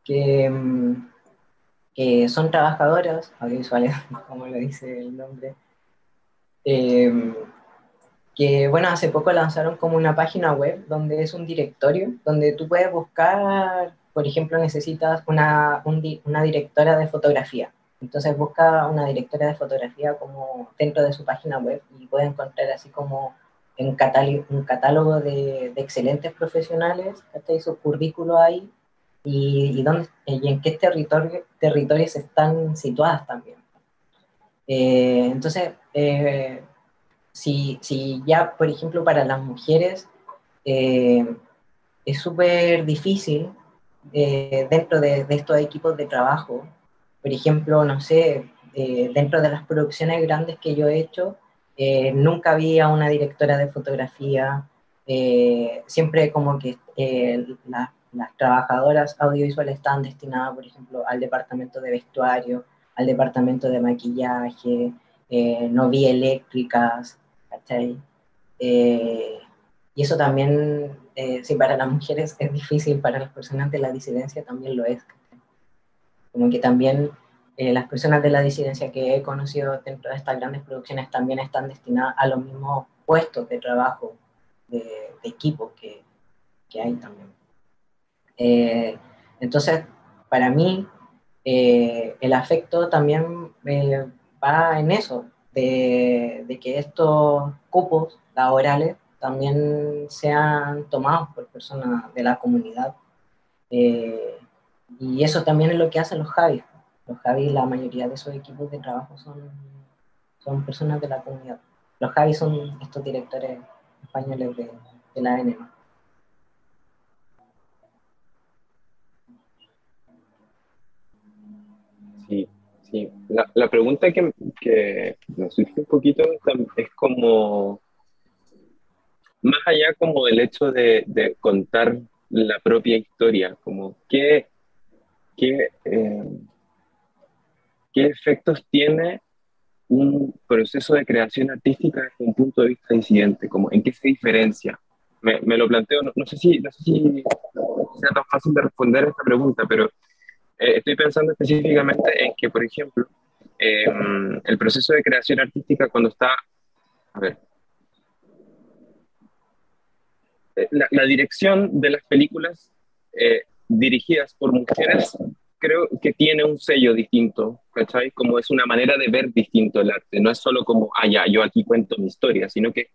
que, mm, que son trabajadoras audiovisuales, como lo dice el nombre, eh, que bueno, hace poco lanzaron como una página web donde es un directorio, donde tú puedes buscar por ejemplo, necesitas una, una directora de fotografía. Entonces busca una directora de fotografía como dentro de su página web y puede encontrar así como un catálogo, de, de excelentes profesionales, hasta su currículo ahí y, y, dónde, y en qué territorio, territorios están situadas también. Eh, entonces, eh, si, si, ya, por ejemplo, para las mujeres eh, es súper difícil eh, dentro de, estos equipos de trabajo. Por ejemplo, no sé, eh, dentro de las producciones grandes que yo he hecho, eh, nunca había una directora de fotografía, siempre como que las trabajadoras audiovisuales estaban destinadas, por ejemplo, al departamento de vestuario, al departamento de maquillaje, no vi eléctricas, ¿cachai? y eso también eh, si para las mujeres es difícil, para las personas de la disidencia también lo es. Como que también eh, las personas de la disidencia que he conocido dentro de estas grandes producciones también están destinadas a los mismos puestos de trabajo, de, equipo que, que, hay también. Eh, entonces, para mí, el afecto también va en eso, de, de que estos cupos laborales también sean tomados por personas de la comunidad. Eh, y eso también es lo que hacen los Javis. Los Javis, la mayoría de esos equipos de trabajo son, son personas de la comunidad. Los Javis son estos directores españoles de, de la ANEMA. La, pregunta que, que me surge un poquito es como más allá como del hecho de, contar la propia historia, como qué, qué, eh, qué efectos tiene un proceso de creación artística desde un punto de vista disidente, como en qué se diferencia. Me, me lo planteo, no, sé si, no sé si sea tan fácil de responder esta pregunta, pero eh, estoy pensando específicamente en que, por ejemplo, em, el proceso de creación artística cuando está a ver, eh, la, dirección de las películas eh, dirigidas por mujeres creo que tiene un sello distinto, ¿cachai? Como es una manera de ver distinto el arte, no es solo como, ah, ya, yo aquí cuento mi historia, sino que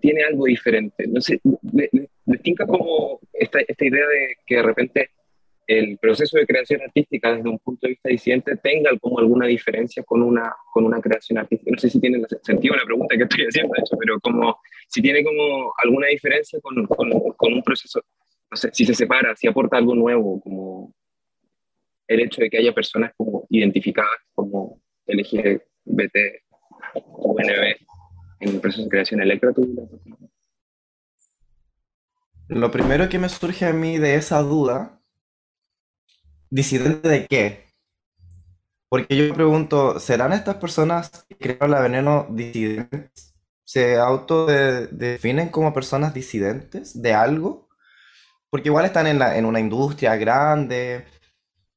tiene algo diferente. No sé, me, me, como esta, esta idea de que de repente el proceso de creación artística desde un punto de vista disidente tenga como alguna diferencia con una, con una creación artística. No sé si tiene sentido la pregunta que estoy haciendo, pero como si tiene como alguna diferencia con, con, un proceso, no sé, si se separa, si aporta algo nuevo, como el hecho de que haya personas como identificadas como LGBT, UNB, en el proceso de creación electro. Lo primero que me surge a mí de esa duda ¿Disidente de qué? Porque yo pregunto, ¿serán estas personas que crearon la veneno disidentes? ¿Se autodefinen como personas disidentes de algo? Porque igual están en, en una industria grande,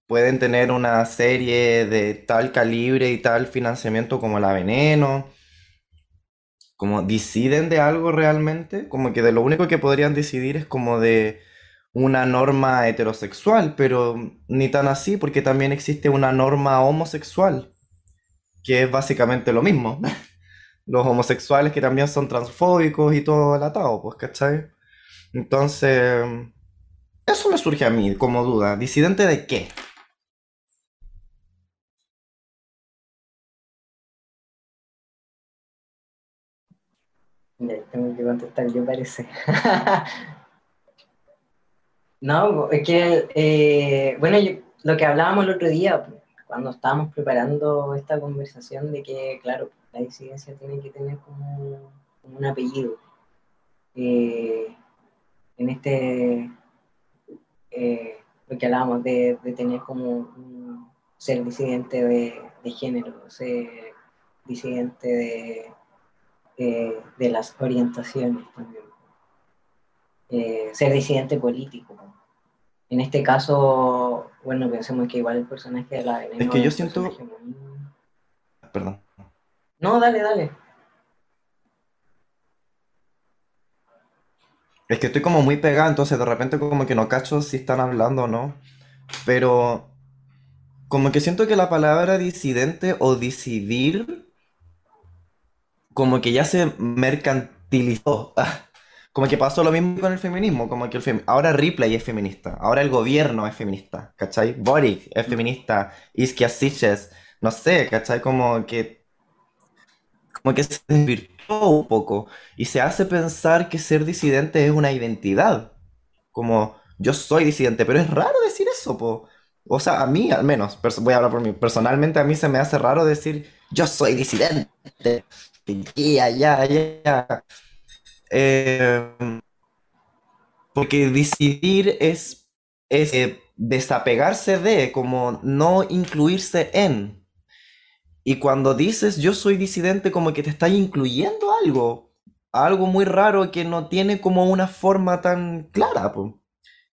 pueden tener una serie de tal calibre y tal financiamiento como la veneno. Como deciden de algo realmente, como que de lo único que podrían decidir es como de una norma heterosexual, pero ni tan así, porque también existe una norma homosexual, que es básicamente lo mismo. Los homosexuales que también son transfóbicos y todo el atado, pues, ¿cachai? Entonces, eso me surge a mí como duda. ¿Disidente de qué? tengo que contestar yo parece. No, es que, eh, bueno, lo que hablábamos el otro día, cuando estábamos preparando esta conversación, de que, claro, la disidencia tiene que tener como, un apellido. Eh, en este, eh, lo que hablábamos de, tener como ser disidente de, género, ser disidente de, de las orientaciones también. Ser disidente político. En este caso, bueno, pensemos que igual el personaje de la Es que yo siento. Perdón. No, dale, dale. Es que estoy como muy pegado, entonces de repente como que no cacho si están hablando o no. Pero como que siento que la palabra disidente o decidir como que ya se mercantilizó. Como que pasó lo mismo con el feminismo, como que el ahora Ripley es feminista, ahora el gobierno es feminista, ¿cachai? Boric es feminista, Iskia Siches, no sé, ¿cachai? Como que, como que se desvirtuó un poco y se hace pensar que ser disidente es una identidad, como yo soy disidente, pero es raro decir eso, po. O sea, a mí al menos, voy a hablar por mí, personalmente a mí se me hace raro decir yo soy disidente, ya, ya, ya. Em, porque decidir es, eh, desapegarse de, como no incluirse en. Y cuando dices yo soy disidente, como que te estás incluyendo algo, algo muy raro que no tiene como una forma tan clara,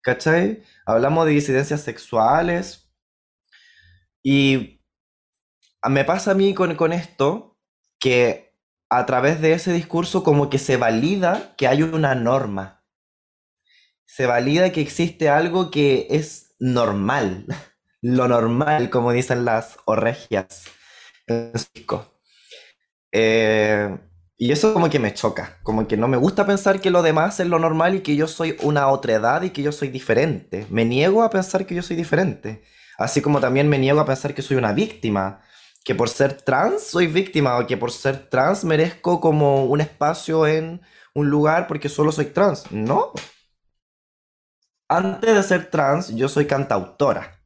¿cachai? Hablamos de disidencias sexuales y me pasa a mí con esto que a través de ese discurso como que se valida que hay una norma. Se valida que existe algo que es normal, lo normal, como dicen las orregias eh, y eso como que me choca, como que no me gusta pensar que lo demás es lo normal y que yo soy una otra edad y que yo soy diferente. Me niego a pensar que yo soy diferente. Así como también me niego a pensar que soy una víctima que por ser trans soy víctima o que por ser trans merezco como un espacio en un lugar porque solo soy trans. No. Antes de ser trans, yo soy cantautora.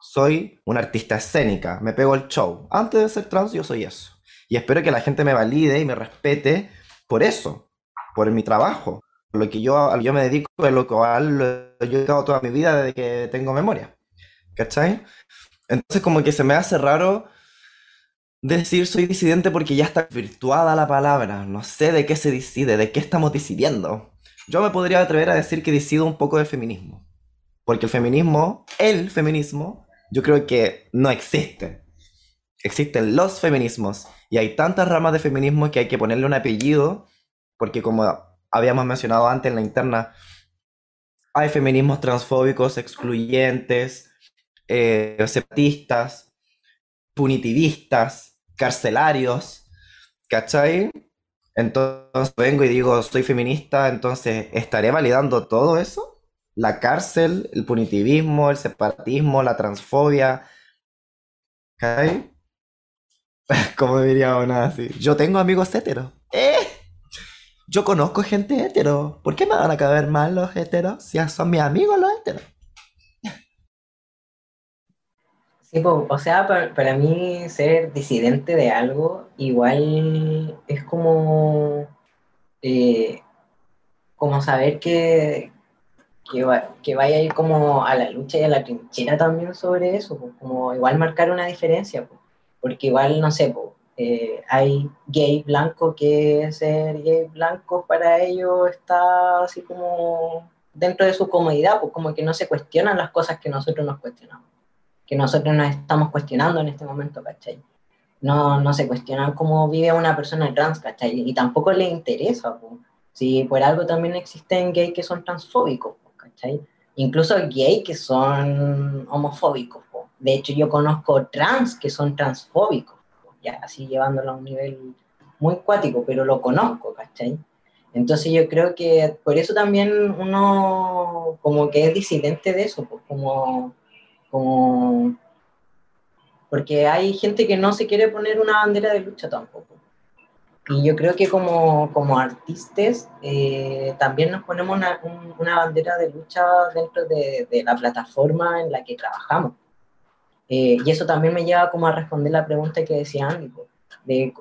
Soy una artista escénica, me pego el show. Antes de ser trans, yo soy eso. Y espero que la gente me valide y me respete por eso, por mi trabajo, lo que yo, yo me dedico, a lo cual yo he dedicado toda mi vida desde que tengo memoria. ¿Cachai? Entonces como que se me hace raro decir soy disidente porque ya está virtuada la palabra. No sé de qué se decide, de qué estamos decidiendo. Yo me podría atrever a decir que decido un poco del feminismo. Porque el feminismo, el feminismo, yo creo que no existe. existen los feminismos y hay tantas ramas de feminismo que hay que ponerle un apellido, porque como habíamos mencionado antes en la interna, hay feminismos transfóbicos, excluyentes, eh, separatistas, punitivistas, carcelarios, ¿cachai? Entonces vengo y digo, soy feminista, entonces ¿estaré validando todo eso? La cárcel, el punitivismo, el separatismo, la transfobia. ¿Cachai? Como diría una así. Yo tengo amigos heteros. ¡Eh! Yo conozco gente hetero. ¿Por qué me van a caber mal los heteros si son mis amigos los heteros? O sea, para, mí ser disidente de algo igual es como, eh, como saber que, que, vaya a ir como a la lucha y a la trinchera también sobre eso, como igual marcar una diferencia, porque igual, no sé, eh, hay gay blanco que ser gay blanco para ellos está así como dentro de su comodidad, pues como que no se cuestionan las cosas que nosotros nos cuestionamos que nosotros nos estamos cuestionando en este momento, ¿cachai? No, no se cuestionan cómo vive una persona trans, ¿cachai? Y tampoco le interesa, si por algo también existen gays que son transfóbicos, ¿cachai? Incluso gays que son homofóbicos. De hecho, yo conozco trans que son transfóbicos, ya así llevándolo a un nivel muy cuático, pero lo conozco, ¿cachai? Entonces yo creo que por eso también uno como que es disidente de eso, pues como como... Porque hay gente que no se quiere poner una bandera de lucha tampoco. Y yo creo que como, como artistas eh, también nos ponemos una, una, bandera de lucha dentro de, de, la plataforma en la que trabajamos. Eh, y eso también me lleva como a responder la pregunta que decía Andy, de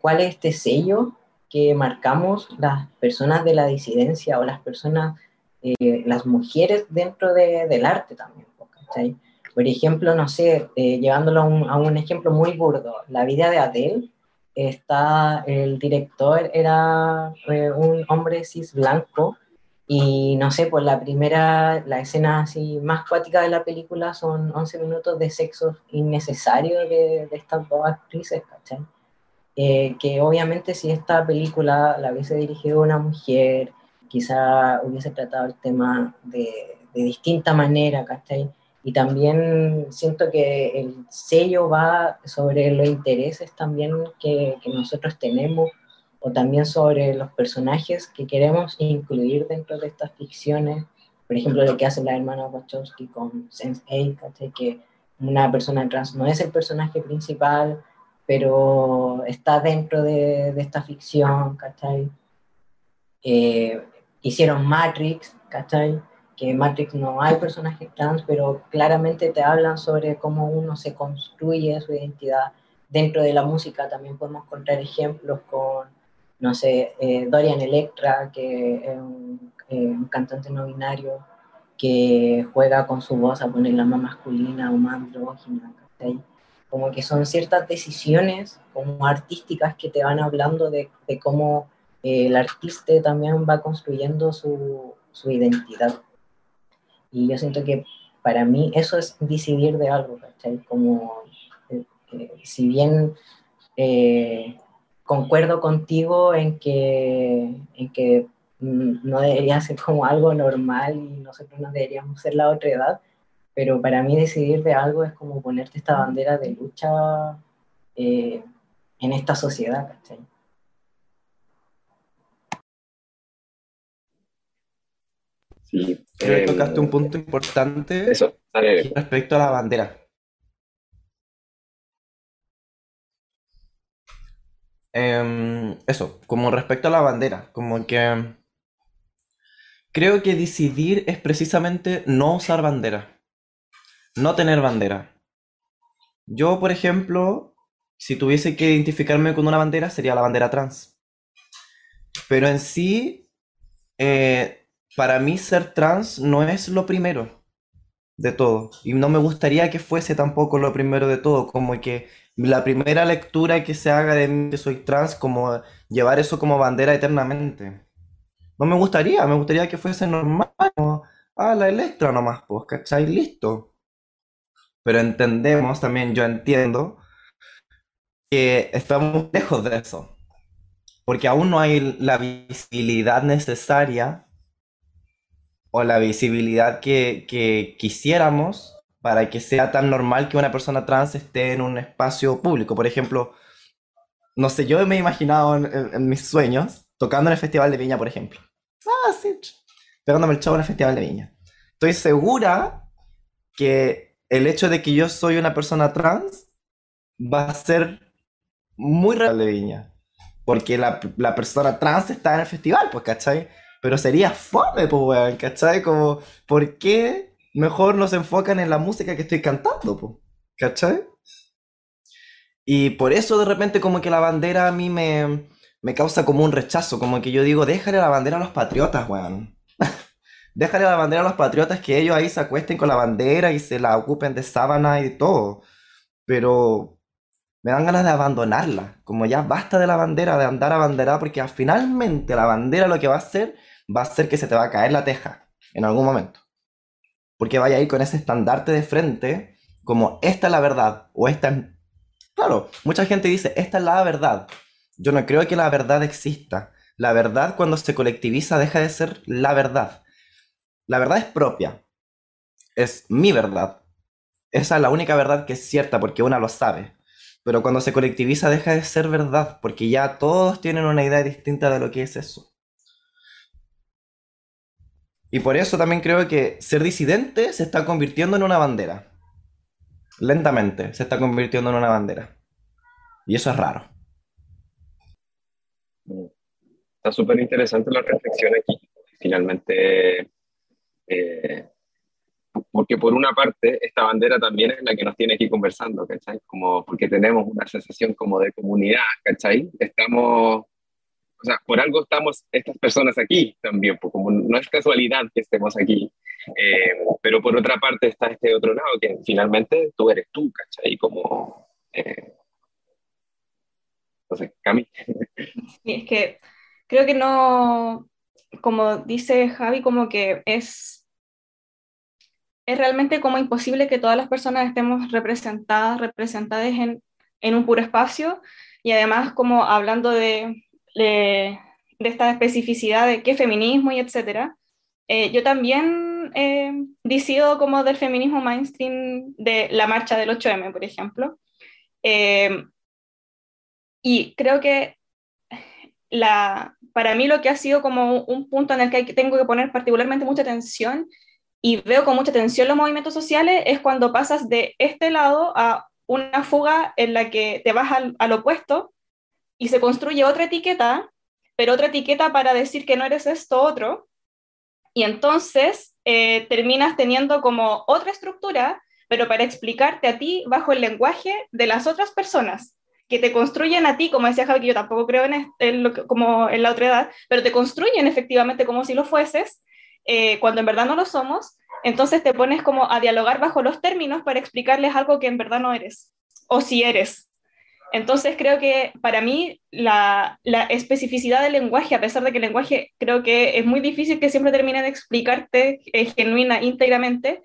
cuál es este sello que marcamos las personas de la disidencia o las personas, eh, las mujeres dentro de, del arte también. ¿sí? Por ejemplo, no sé, eh, llevándolo a un, ejemplo muy burdo, la vida de Adele, está, el director era eh, un hombre cis blanco y no sé, pues la primera, la escena así más cuática de la película son 11 minutos de sexo innecesario de, de estas dos actrices, ¿cachai? Eh, que obviamente si esta película la hubiese dirigido una mujer, quizá hubiese tratado el tema de, de distinta manera, ¿cachai? Y también siento que el sello va sobre los intereses también que, que, nosotros tenemos o también sobre los personajes que queremos incluir dentro de estas ficciones. Por ejemplo, lo que hace la hermana Wachowski con Sense8, que una persona trans no es el personaje principal, pero está dentro de, de esta ficción, ¿cachai? Eh, hicieron Matrix, ¿cachai? Que en Matrix no hay personajes trans, pero claramente te hablan sobre cómo uno se construye su identidad. Dentro de la música también podemos encontrar ejemplos con, no sé, eh, Dorian Electra, que es un, eh, cantante no binario, que juega con su voz a ponerla más masculina o más andrógina. Como que son ciertas decisiones como artísticas que te van hablando de, de cómo eh, el artista también va construyendo su, su identidad. Y yo siento que para mí eso es decidir de algo, ¿cachai? Como, eh, eh, si bien eh, concuerdo contigo en que, en que mm, no debería ser como algo normal y nosotros no deberíamos ser la otra edad, pero para mí decidir de algo es como ponerte esta bandera de lucha en esta sociedad, ¿cachai? Creo que tocaste un punto importante respecto a la bandera. Em, eso, como respecto a la bandera, como que creo que decidir es precisamente no usar bandera, no tener bandera. Yo, por ejemplo, si tuviese que identificarme con una bandera, sería la bandera trans. Pero en sí, eh, para mí ser trans no es lo primero de todo. Y no me gustaría que fuese tampoco lo primero de todo, como que la primera lectura que se haga de mí que soy trans, como llevar eso como bandera eternamente. No me gustaría, me gustaría que fuese normal, como, ah, la Electra nomás, pues, ¿cachai? Listo. Pero entendemos también, yo entiendo, que estamos lejos de eso, porque aún no hay la visibilidad necesaria o la visibilidad que, quisiéramos para que sea tan normal que una persona trans esté en un espacio público. Por ejemplo, no sé, yo me he imaginado en, mis sueños tocando en el Festival de Viña, por ejemplo. Ah, sí, pegándome el show en el Festival de Viña. Estoy segura que el hecho de que yo soy una persona trans va a ser muy real de Viña. Porque la, la, persona trans está en el festival, pues, ¿cachai? Pero sería fome, pues, weón, ¿cachai? Como, ¿por qué mejor nos enfocan en la música que estoy cantando, ¿cachai? Y por eso de repente como que la bandera a mí me, me causa como un rechazo, como que yo digo, déjale la bandera a los patriotas, weón. déjale la bandera a los patriotas que ellos ahí se acuesten con la bandera y se la ocupen de sábana y todo. Pero me dan ganas de abandonarla, como ya basta de la bandera, de andar a bandera, porque finalmente la bandera lo que va a hacer va a ser que se te va a caer la teja en algún momento porque vaya a ir con ese estandarte de frente, como esta es la verdad, o esta es... Claro, mucha gente dice, esta es la verdad. Yo no creo que la verdad exista. La verdad cuando se colectiviza deja de ser la verdad. La verdad es propia. Es mi verdad. Esa es la única verdad que es cierta porque una lo sabe. Pero cuando se colectiviza deja de ser verdad porque ya todos tienen una idea distinta de lo que es eso. Y por eso también creo que ser disidente se está convirtiendo en una bandera. Lentamente se está convirtiendo en una bandera. Y eso es raro. Está súper interesante la reflexión aquí. Finalmente, eh, porque por una parte, esta bandera también es la que nos tiene aquí conversando, ¿cachai? Como porque tenemos una sensación como de comunidad, ¿cachai? Estamos sea, por algo estamos estas personas aquí también, pues como no es casualidad que estemos aquí, eh, pero por otra parte está este otro lado, que finalmente tú eres tú, ¿cachai? Como, eh, no sé, Cami. Sí, es que creo que no, como dice Javi, como que es, es realmente como imposible que todas las personas estemos representadas, representadas en, en un puro espacio, y además como hablando de de, esta especificidad de qué feminismo y etcétera, eh, yo también eh, decido como del feminismo mainstream de la marcha del 8M, por ejemplo. Eh, y creo que la, para mí lo que ha sido como un punto en el que tengo que poner particularmente mucha atención y veo con mucha atención los movimientos sociales es cuando pasas de este lado a una fuga en la que te vas al, al opuesto y se construye otra etiqueta, pero otra etiqueta para decir que no eres esto otro, y entonces eh, terminas teniendo como otra estructura, pero para explicarte a ti bajo el lenguaje de las otras personas que te construyen a ti, como decía Javi, que yo tampoco creo en, lo como en la otra edad, pero te construyen efectivamente como si lo fueses, eh, cuando en verdad no lo somos, entonces te pones como a dialogar bajo los términos para explicarles algo que en verdad no eres, o si eres, entonces creo que para mí la, especificidad del lenguaje, a pesar de que el lenguaje creo que es muy difícil que siempre termine de explicarte eh, genuina, íntegramente,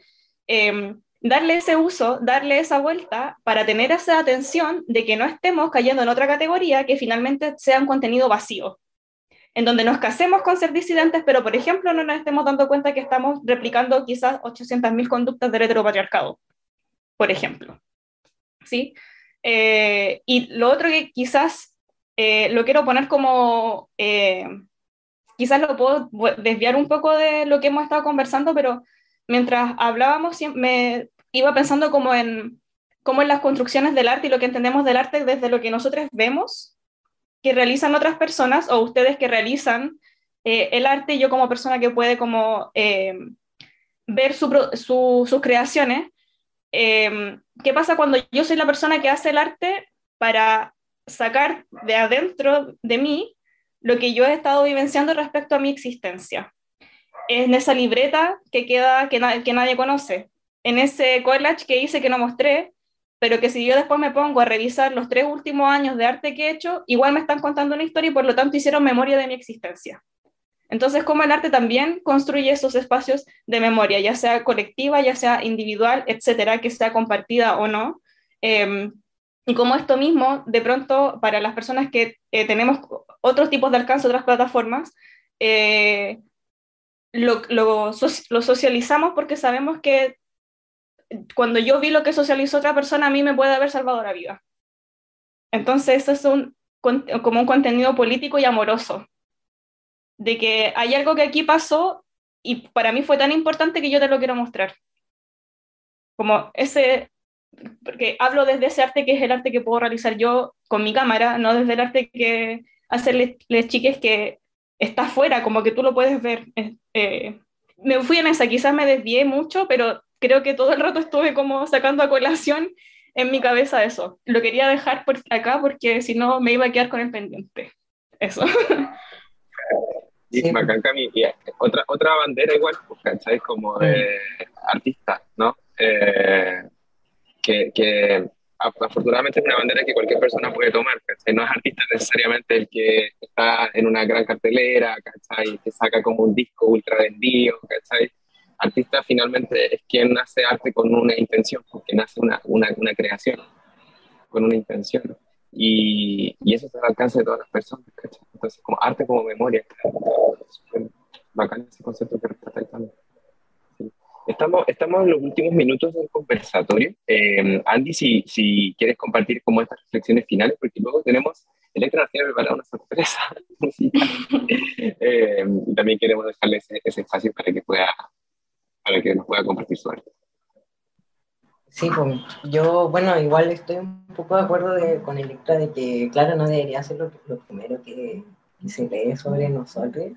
em, darle ese uso, darle esa vuelta para tener esa atención de que no estemos cayendo en otra categoría que finalmente sea un contenido vacío, en donde nos casemos con ser disidentes, pero por ejemplo no nos estemos dando cuenta que estamos replicando quizás 800.000 conductas del heteropatriarcado, por ejemplo. ¿Sí? Eh, y lo otro que quizás eh, lo quiero poner como, eh, quizás lo puedo desviar un poco de lo que hemos estado conversando, pero mientras hablábamos me iba pensando como en, como en las construcciones del arte y lo que entendemos del arte desde lo que nosotros vemos que realizan otras personas o ustedes que realizan el arte. Yo como persona que puede como ver su, sus creaciones Em, ¿qué pasa cuando yo soy la persona que hace el arte para sacar de adentro de mí lo que yo he estado vivenciando respecto a mi existencia? En esa libreta que queda, que, que nadie conoce, en ese collage que hice que no mostré, pero que si yo después me pongo a revisar los tres últimos años de arte que he hecho, igual me están contando una historia y por lo tanto hicieron memoria de mi existencia. Entonces, cómo el arte también construye esos espacios de memoria, ya sea colectiva, ya sea individual, etcétera, que sea compartida o no. Em, y como esto mismo, de pronto, para las personas que eh, tenemos otros tipos de alcance, otras plataformas, eh, lo, socializamos porque sabemos que cuando yo vi lo que socializó otra persona, a mí me puede haber salvado la vida. Entonces, eso es un, como un contenido político y amoroso, de que hay algo que aquí pasó y para mí fue tan importante que yo te lo quiero mostrar. Como ese, porque hablo desde ese arte que es el arte que puedo realizar yo con mi cámara, no desde el arte que hacerles chiques que está afuera, como que tú lo puedes ver. Eh, me fui en esa, quizás me desvié mucho, pero creo que todo el rato estuve como sacando a colación en mi cabeza eso. Lo quería dejar por acá porque si no me iba a quedar con el pendiente. Eso. Sí, bacán, otra, otra bandera igual, pues, ¿cachai? Como de artista, ¿no? Eh, que, que, afortunadamente es una bandera que cualquier persona puede tomar, ¿cachai? No es artista necesariamente el que está en una gran cartelera, ¿cachai? Que saca como un disco ultra vendido, ¿cachai? Artista finalmente es quien hace arte con una intención, quien hace una, una, una creación con una intención. Y, y, eso está al alcance de todas las personas, ¿cachai? Entonces, como arte como memoria, bacán ese concepto que ahí también. Estamos, estamos en los últimos minutos del conversatorio. Eh, Andy, si, si quieres compartir como estas reflexiones finales, porque luego tenemos, Electra tiene preparada una sorpresa eh, y también queremos dejarle ese, ese, espacio para que, pueda, para que nos pueda compartir su arte. Sí, pues yo, bueno, igual estoy un poco de acuerdo de, con Electra de que, claro, no debería ser lo, primero que, se lee sobre nosotros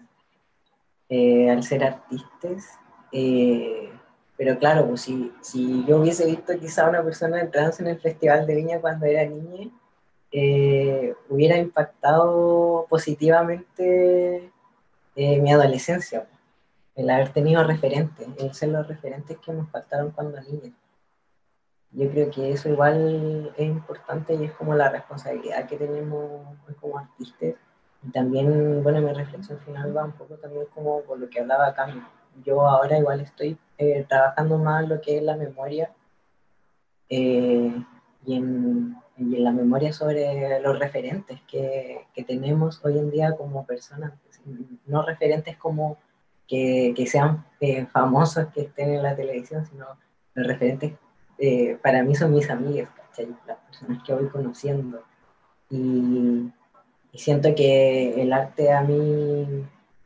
eh, al ser artistas. Eh, pero claro, pues si, si yo hubiese visto quizá una persona en trance en el Festival de Viña cuando era niña, eh, hubiera impactado positivamente mi adolescencia, el haber tenido referentes, el ser los referentes que nos faltaron cuando niña yo creo que eso igual es importante y es como la responsabilidad que tenemos como artistas. Y también, bueno, mi reflexión final va un poco también como por lo que hablaba Cami. Yo ahora igual estoy eh, trabajando más lo que es la memoria eh, y, en, y, en, la memoria sobre los referentes que, que, tenemos hoy en día como personas. No referentes como que, que sean eh, famosos, que estén en la televisión, sino los referentes eh, para mí son mis amigas, Las personas que voy conociendo. Y, siento que el arte a mí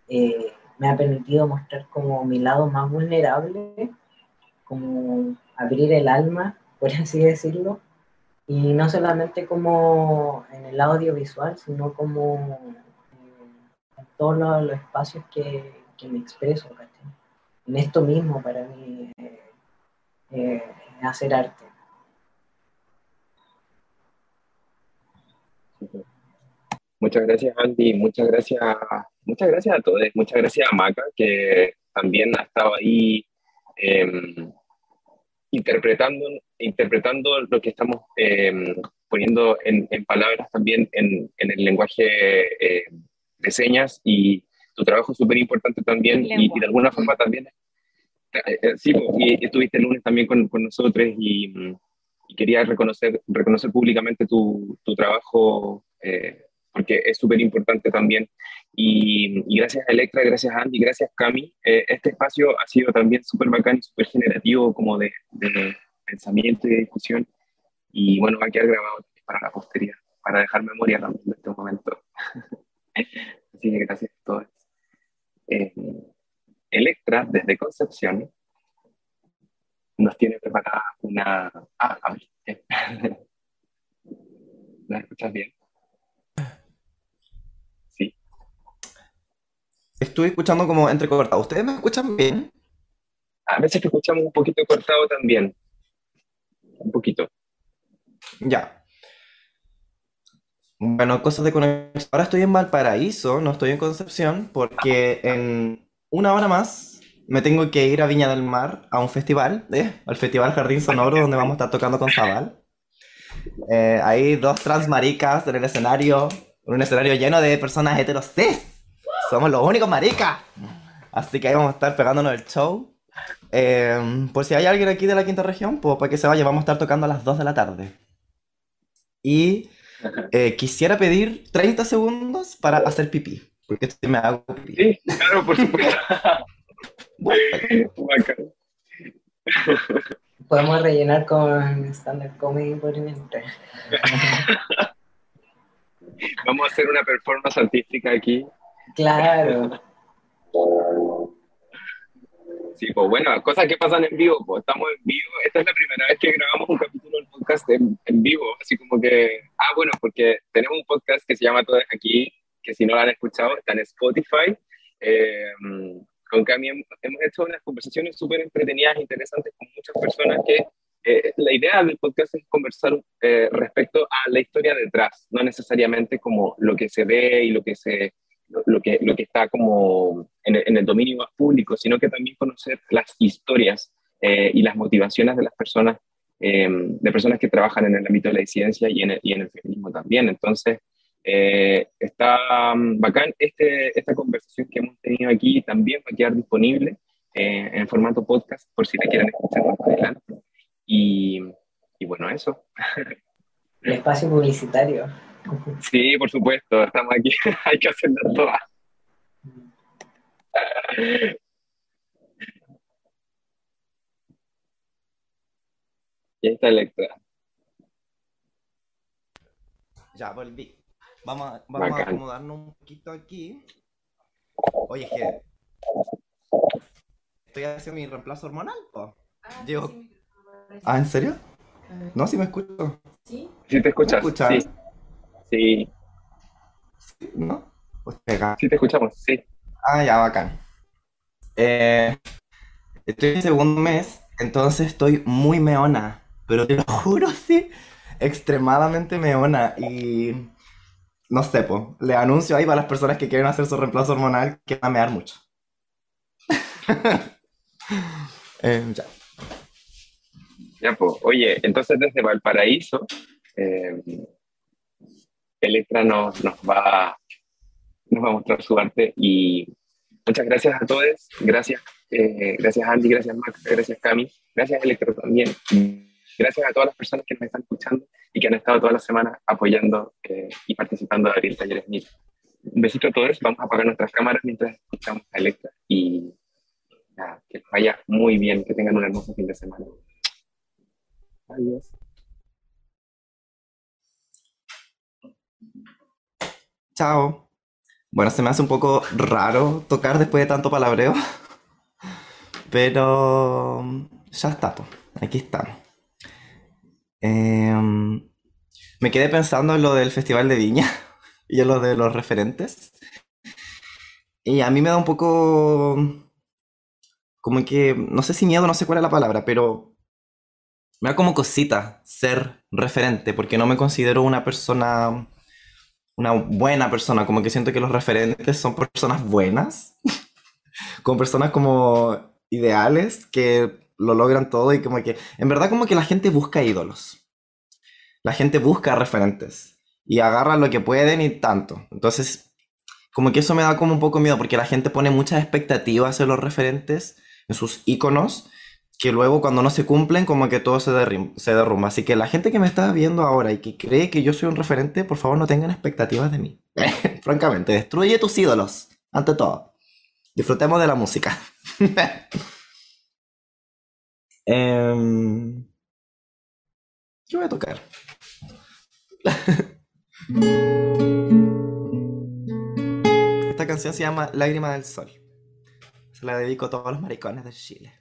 eh, me ha permitido mostrar como mi lado más vulnerable, como abrir el alma, por así decirlo, y no solamente como en el audiovisual, sino como en todos los, espacios que, que, me expreso, En esto mismo para mí eh, hacer arte. Muchas gracias, Andy. Muchas gracias, muchas gracias a todos. Muchas gracias a Maca, que también ha estado ahí em, interpretando, interpretando lo que estamos em, poniendo en, palabras también en, el lenguaje eh, de señas. Y tu trabajo es súper importante también. Y, y, de alguna forma también sí, y estuviste el lunes también con, con nosotros y, y, quería reconocer, reconocer públicamente tu, tu trabajo eh, porque es súper importante también. Y, y, gracias a Electra, gracias a Andy, gracias Cami, este espacio ha sido también súper bacán y súper generativo como de, de, pensamiento y de discusión. Y bueno, va a quedar grabado para la posteridad, para dejar memoria también de este momento. Así que gracias a todos. Electra, desde Concepción, nos tiene preparada una... Ah, a ver. ¿La escuchas bien? Sí. Estoy escuchando como entrecortado. ¿Ustedes me escuchan bien? A veces te escuchamos un poquito cortado también. Un poquito. Ya. Bueno, cosas de conexión. Ahora estoy en Valparaíso, no estoy en Concepción, porque en una hora más me tengo que ir a Viña del Mar a un festival, ¿eh? al Festival Jardín Sonoro, donde vamos a estar tocando con Zabal. Eh, hay dos transmaricas en el escenario, un escenario lleno de personas heteros Somos los únicos maricas. Así que ahí vamos a estar pegándonos el show. Eh, por si hay alguien aquí de la quinta región, pues para que se vaya, vamos a estar tocando a las 2 de la tarde. Y eh, quisiera pedir 30 segundos para hacer pipí, porque esto me hago. Sí, claro, por supuesto. Podemos rellenar con stand-up comedy por mientras. Vamos a hacer una performance artística aquí. Claro. Sí, pues bueno, cosas que pasan en vivo, pues estamos en vivo. Esta es la primera vez que grabamos un capítulo del podcast en, en vivo, así como que, ah, bueno, porque tenemos un podcast que se llama Todos aquí, que si no lo han escuchado, está en Spotify. Eh, con Cami hemos hecho unas conversaciones súper entretenidas interesantes con muchas personas que eh, la idea del podcast es conversar eh, respecto a la historia detrás, no necesariamente como lo que se ve y lo que se lo que, lo que está como en el, en el dominio más público, sino que también conocer las historias eh, y las motivaciones de las personas, eh, de personas que trabajan en el ámbito de la ciencia y en el, y en el feminismo también. Entonces, eh, está um, bacán este, esta conversación que hemos tenido aquí, también va a quedar disponible eh, en formato podcast por si la quieren escuchar más adelante. Y, y bueno, eso. El espacio publicitario. Sí, por supuesto, estamos aquí, hay que hacerlo todas. Y ahí está Electra. Ya, volví. Vamos a, vamos a acomodarnos un poquito aquí. Oye, es que estoy haciendo mi reemplazo hormonal, po. Llevo- Ah, ¿en serio? No, sí me escucho. ¿Sí? ¿Sí te escuchas? Sí. Sí, Sí, ¿No? Pues pega. sí te escuchamos, sí. Ah, ya, bacán. Eh, estoy en segundo mes, entonces estoy muy meona, pero te lo juro, sí, extremadamente meona. Y no sé, po, le anuncio ahí para las personas que quieren hacer su reemplazo hormonal que va a mear mucho. Eh, ya. Ya, pues, oye, entonces desde Valparaíso, eh, Electra nos, nos, va, nos va a mostrar su arte y muchas gracias a todos, gracias, eh, gracias Andy, gracias Max, gracias Cami, gracias Electra también, gracias a todas las personas que nos están escuchando y que han estado toda la semana apoyando eh, y participando de Abril Talleres Mil. Un besito a todos, vamos a apagar nuestras cámaras mientras escuchamos a Electra y nada, que les vaya muy bien, que tengan un hermoso fin de semana. Adiós. Chao. Bueno, se me hace un poco raro tocar después de tanto palabreo, pero ya está, po. Aquí estamos. Em, me quedé pensando en lo del Festival de Viña y en lo de los referentes. Y a mí me da un poco como que, no sé si miedo, no sé cuál es la palabra, pero me da como cosita ser referente, porque no me considero una persona una buena persona, como que siento que los referentes son personas buenas, como personas como ideales que lo logran todo y como que, en verdad como que la gente busca ídolos, la gente busca referentes y agarra lo que pueden y tanto. Entonces, como que eso me da como un poco miedo porque la gente pone muchas expectativas en los referentes, en sus íconos, que luego cuando no se cumplen como que todo se, se derrumba. Así que la gente que me está viendo ahora y que cree que yo soy un referente, por favor no tengan expectativas de mí. Francamente, destruye tus ídolos, ante todo. Disfrutemos de la música. Em, ¿Qué voy a tocar? Esta canción se llama Lágrima del Sol. Se la dedico a todos los maricones de Chile.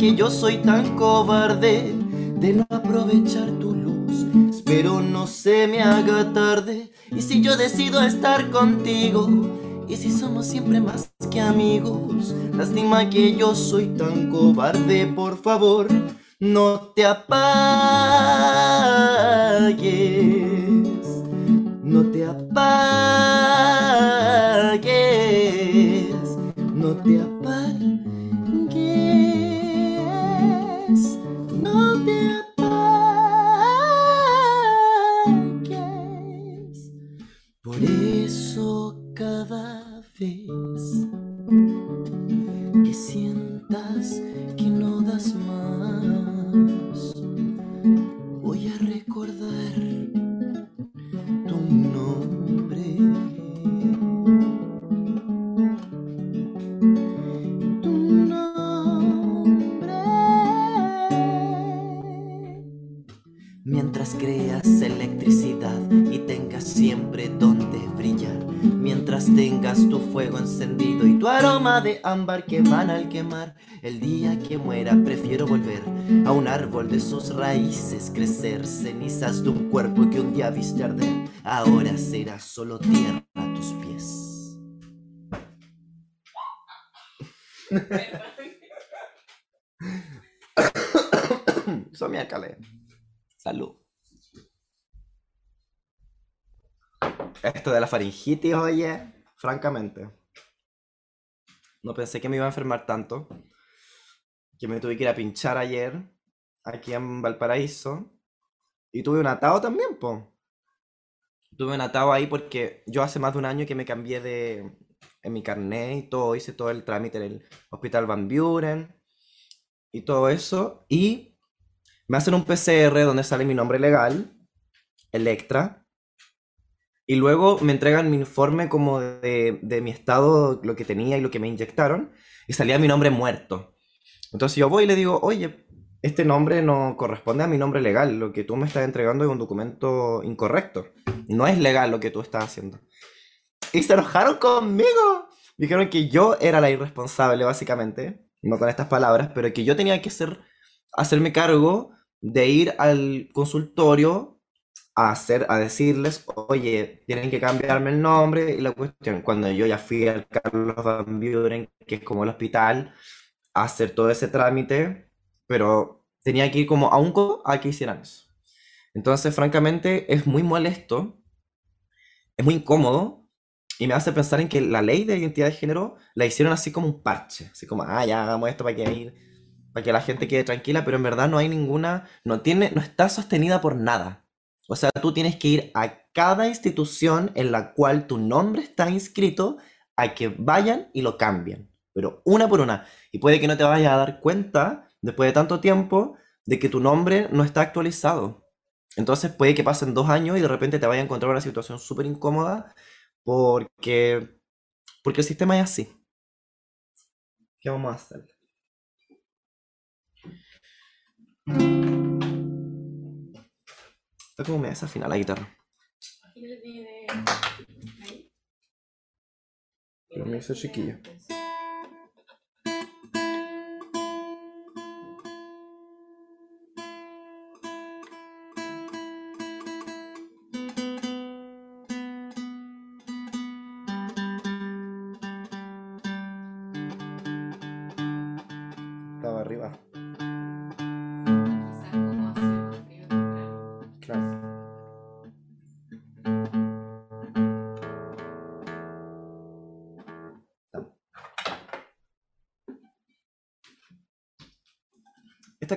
Que yo soy tan cobarde de no aprovechar tu luz. Espero no se me haga tarde. Y si yo decido estar contigo, y si somos siempre más que amigos. Lástima que yo soy tan cobarde, por favor, no te apagues. No te apagues. Tu fuego encendido y tu aroma de ámbar que emana al quemar. El día que muera prefiero volver a un árbol de sus raíces crecer. Cenizas de un cuerpo que un día viste arder. Ahora será solo tierra a tus pies. Soy mi alcalde. Salud. Esto de la faringitis, oye, francamente. No pensé que me iba a enfermar tanto. Que me tuve que ir a pinchar ayer, aquí en Valparaíso. Y tuve un atado también, po. Tuve un atado ahí porque yo hace más de un año que me cambié de... Mi carnet y todo, hice todo el trámite en el Hospital Van Buren y todo eso. Y me hacen un PCR donde sale mi nombre legal, Electra, y luego me entregan mi informe como de, de mi estado, lo que tenía y lo que me inyectaron, y salía mi nombre muerto. Entonces yo voy y le digo, oye, este nombre no corresponde a mi nombre legal, lo que tú me estás entregando es un documento incorrecto, no es legal lo que tú estás haciendo. Y se enojaron conmigo. Dijeron que yo era la irresponsable, básicamente, no con estas palabras, pero que yo tenía que ser, hacerme cargo de ir al consultorio a, hacer, a decirles, oye, tienen que cambiarme el nombre y la cuestión. Cuando yo ya fui al Carlos Van Buren, que es como el hospital, a hacer todo ese trámite, pero tenía que ir como a un co a que hicieran eso. Entonces, francamente, es muy molesto, es muy incómodo y me hace pensar en que la ley de identidad de género la hicieron así como un parche, así como, ah, ya hagamos esto para que, para que la gente quede tranquila, pero en verdad no hay ninguna, no tiene, no está sostenida por nada. O sea, tú tienes que ir a cada institución en la cual tu nombre está inscrito a que vayan y lo cambien, pero una por una. Y puede que no te vayas a dar cuenta después de tanto tiempo de que tu nombre no está actualizado. Entonces puede que pasen dos años y de repente te vaya a encontrar una situación súper incómoda porque, porque el sistema es así. ¿Qué vamos a hacer? Está como me desafina la guitarra. Pero me hizo chiquillo.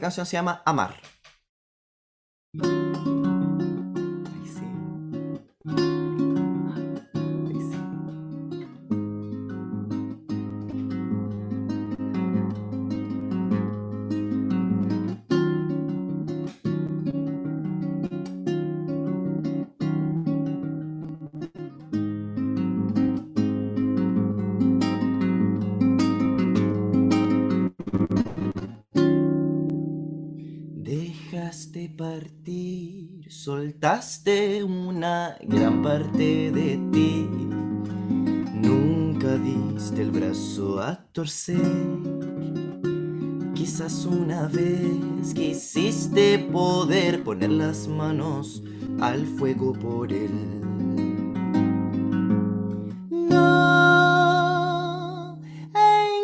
canción se llama Amar. una gran parte de ti. Nunca diste el brazo a torcer. Quizás una vez quisiste poder poner las manos al fuego por él. No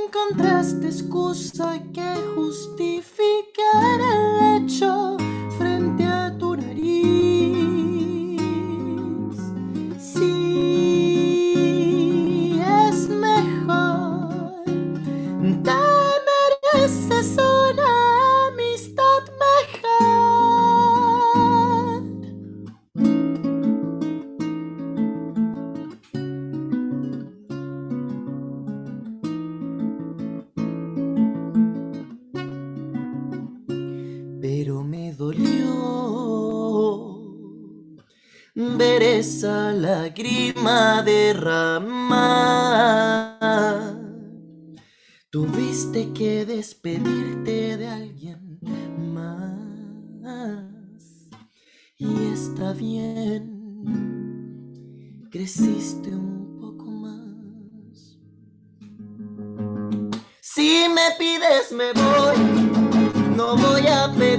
encontraste excusa creciste un poco más. Si me pides, me voy, no voy a pedir.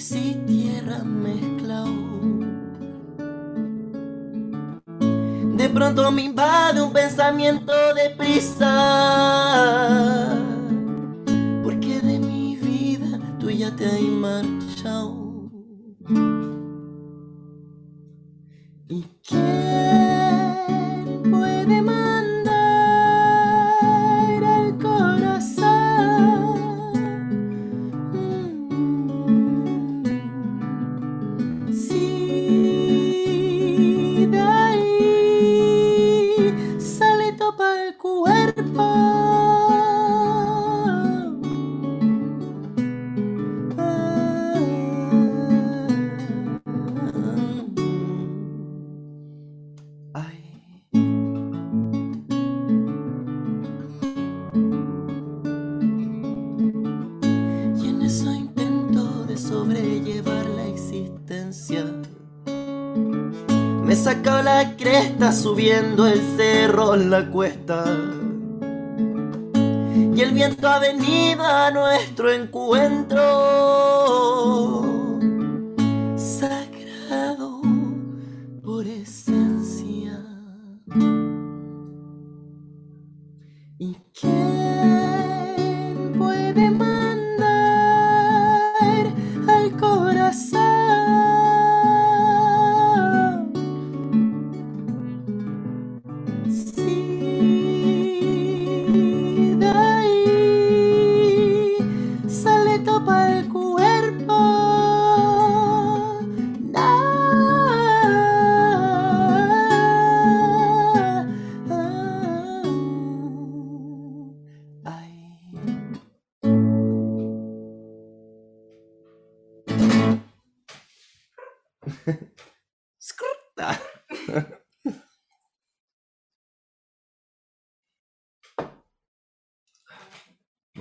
mares y tierra mezclado. De pronto me invade un pensamiento de prisa, porque de mi vida tú ya te hay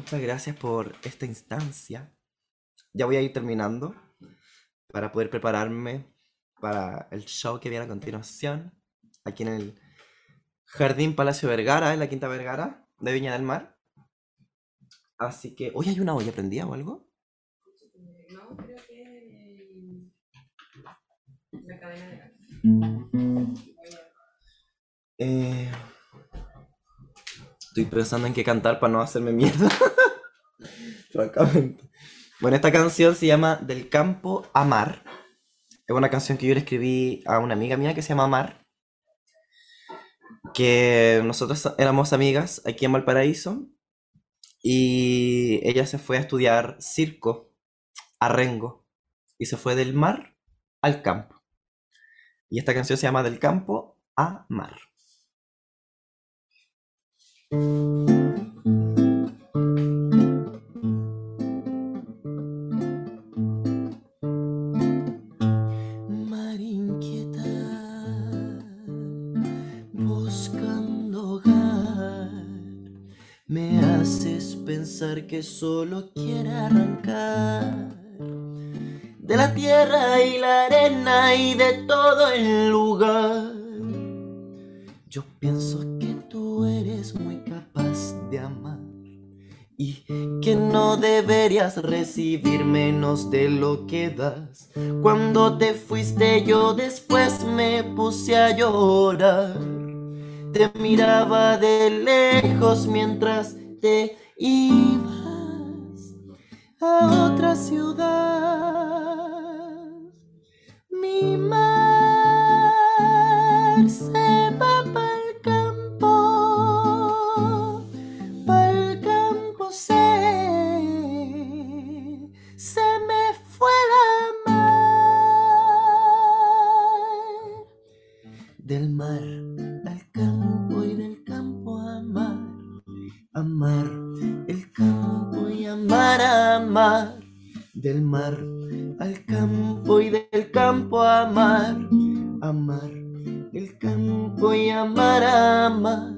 Muchas gracias por esta instancia. Ya voy a ir terminando para poder prepararme para el show que viene a continuación, aquí en el Jardín Palacio Vergara, en la Quinta Vergara de Viña del Mar. Así que, ¿hoy hay una olla prendida o algo? No, creo que la cadena de gas. Eh, estoy pensando en qué cantar para no hacerme mierda. Francamente. Bueno, esta canción se llama Del campo a mar. Es una canción que yo le escribí a una amiga mía que se llama Mar. Que nosotros éramos amigas aquí en Valparaíso. Y ella se fue a estudiar circo a Rengo. Y se fue del mar al campo. Y esta canción se llama Del campo a mar. Mar inquieta, buscando hogar, me haces pensar que solo quiere arrancar de la tierra y la arena y de todo el lugar. Yo pienso que tú eres muy de amar y que no deberías recibir menos de lo que das. Cuando te fuiste yo después me puse a llorar. Te miraba de lejos mientras te ibas a otra ciudad. Mi mar se Del mar al campo y del campo a amar, amar el campo y amar, amar.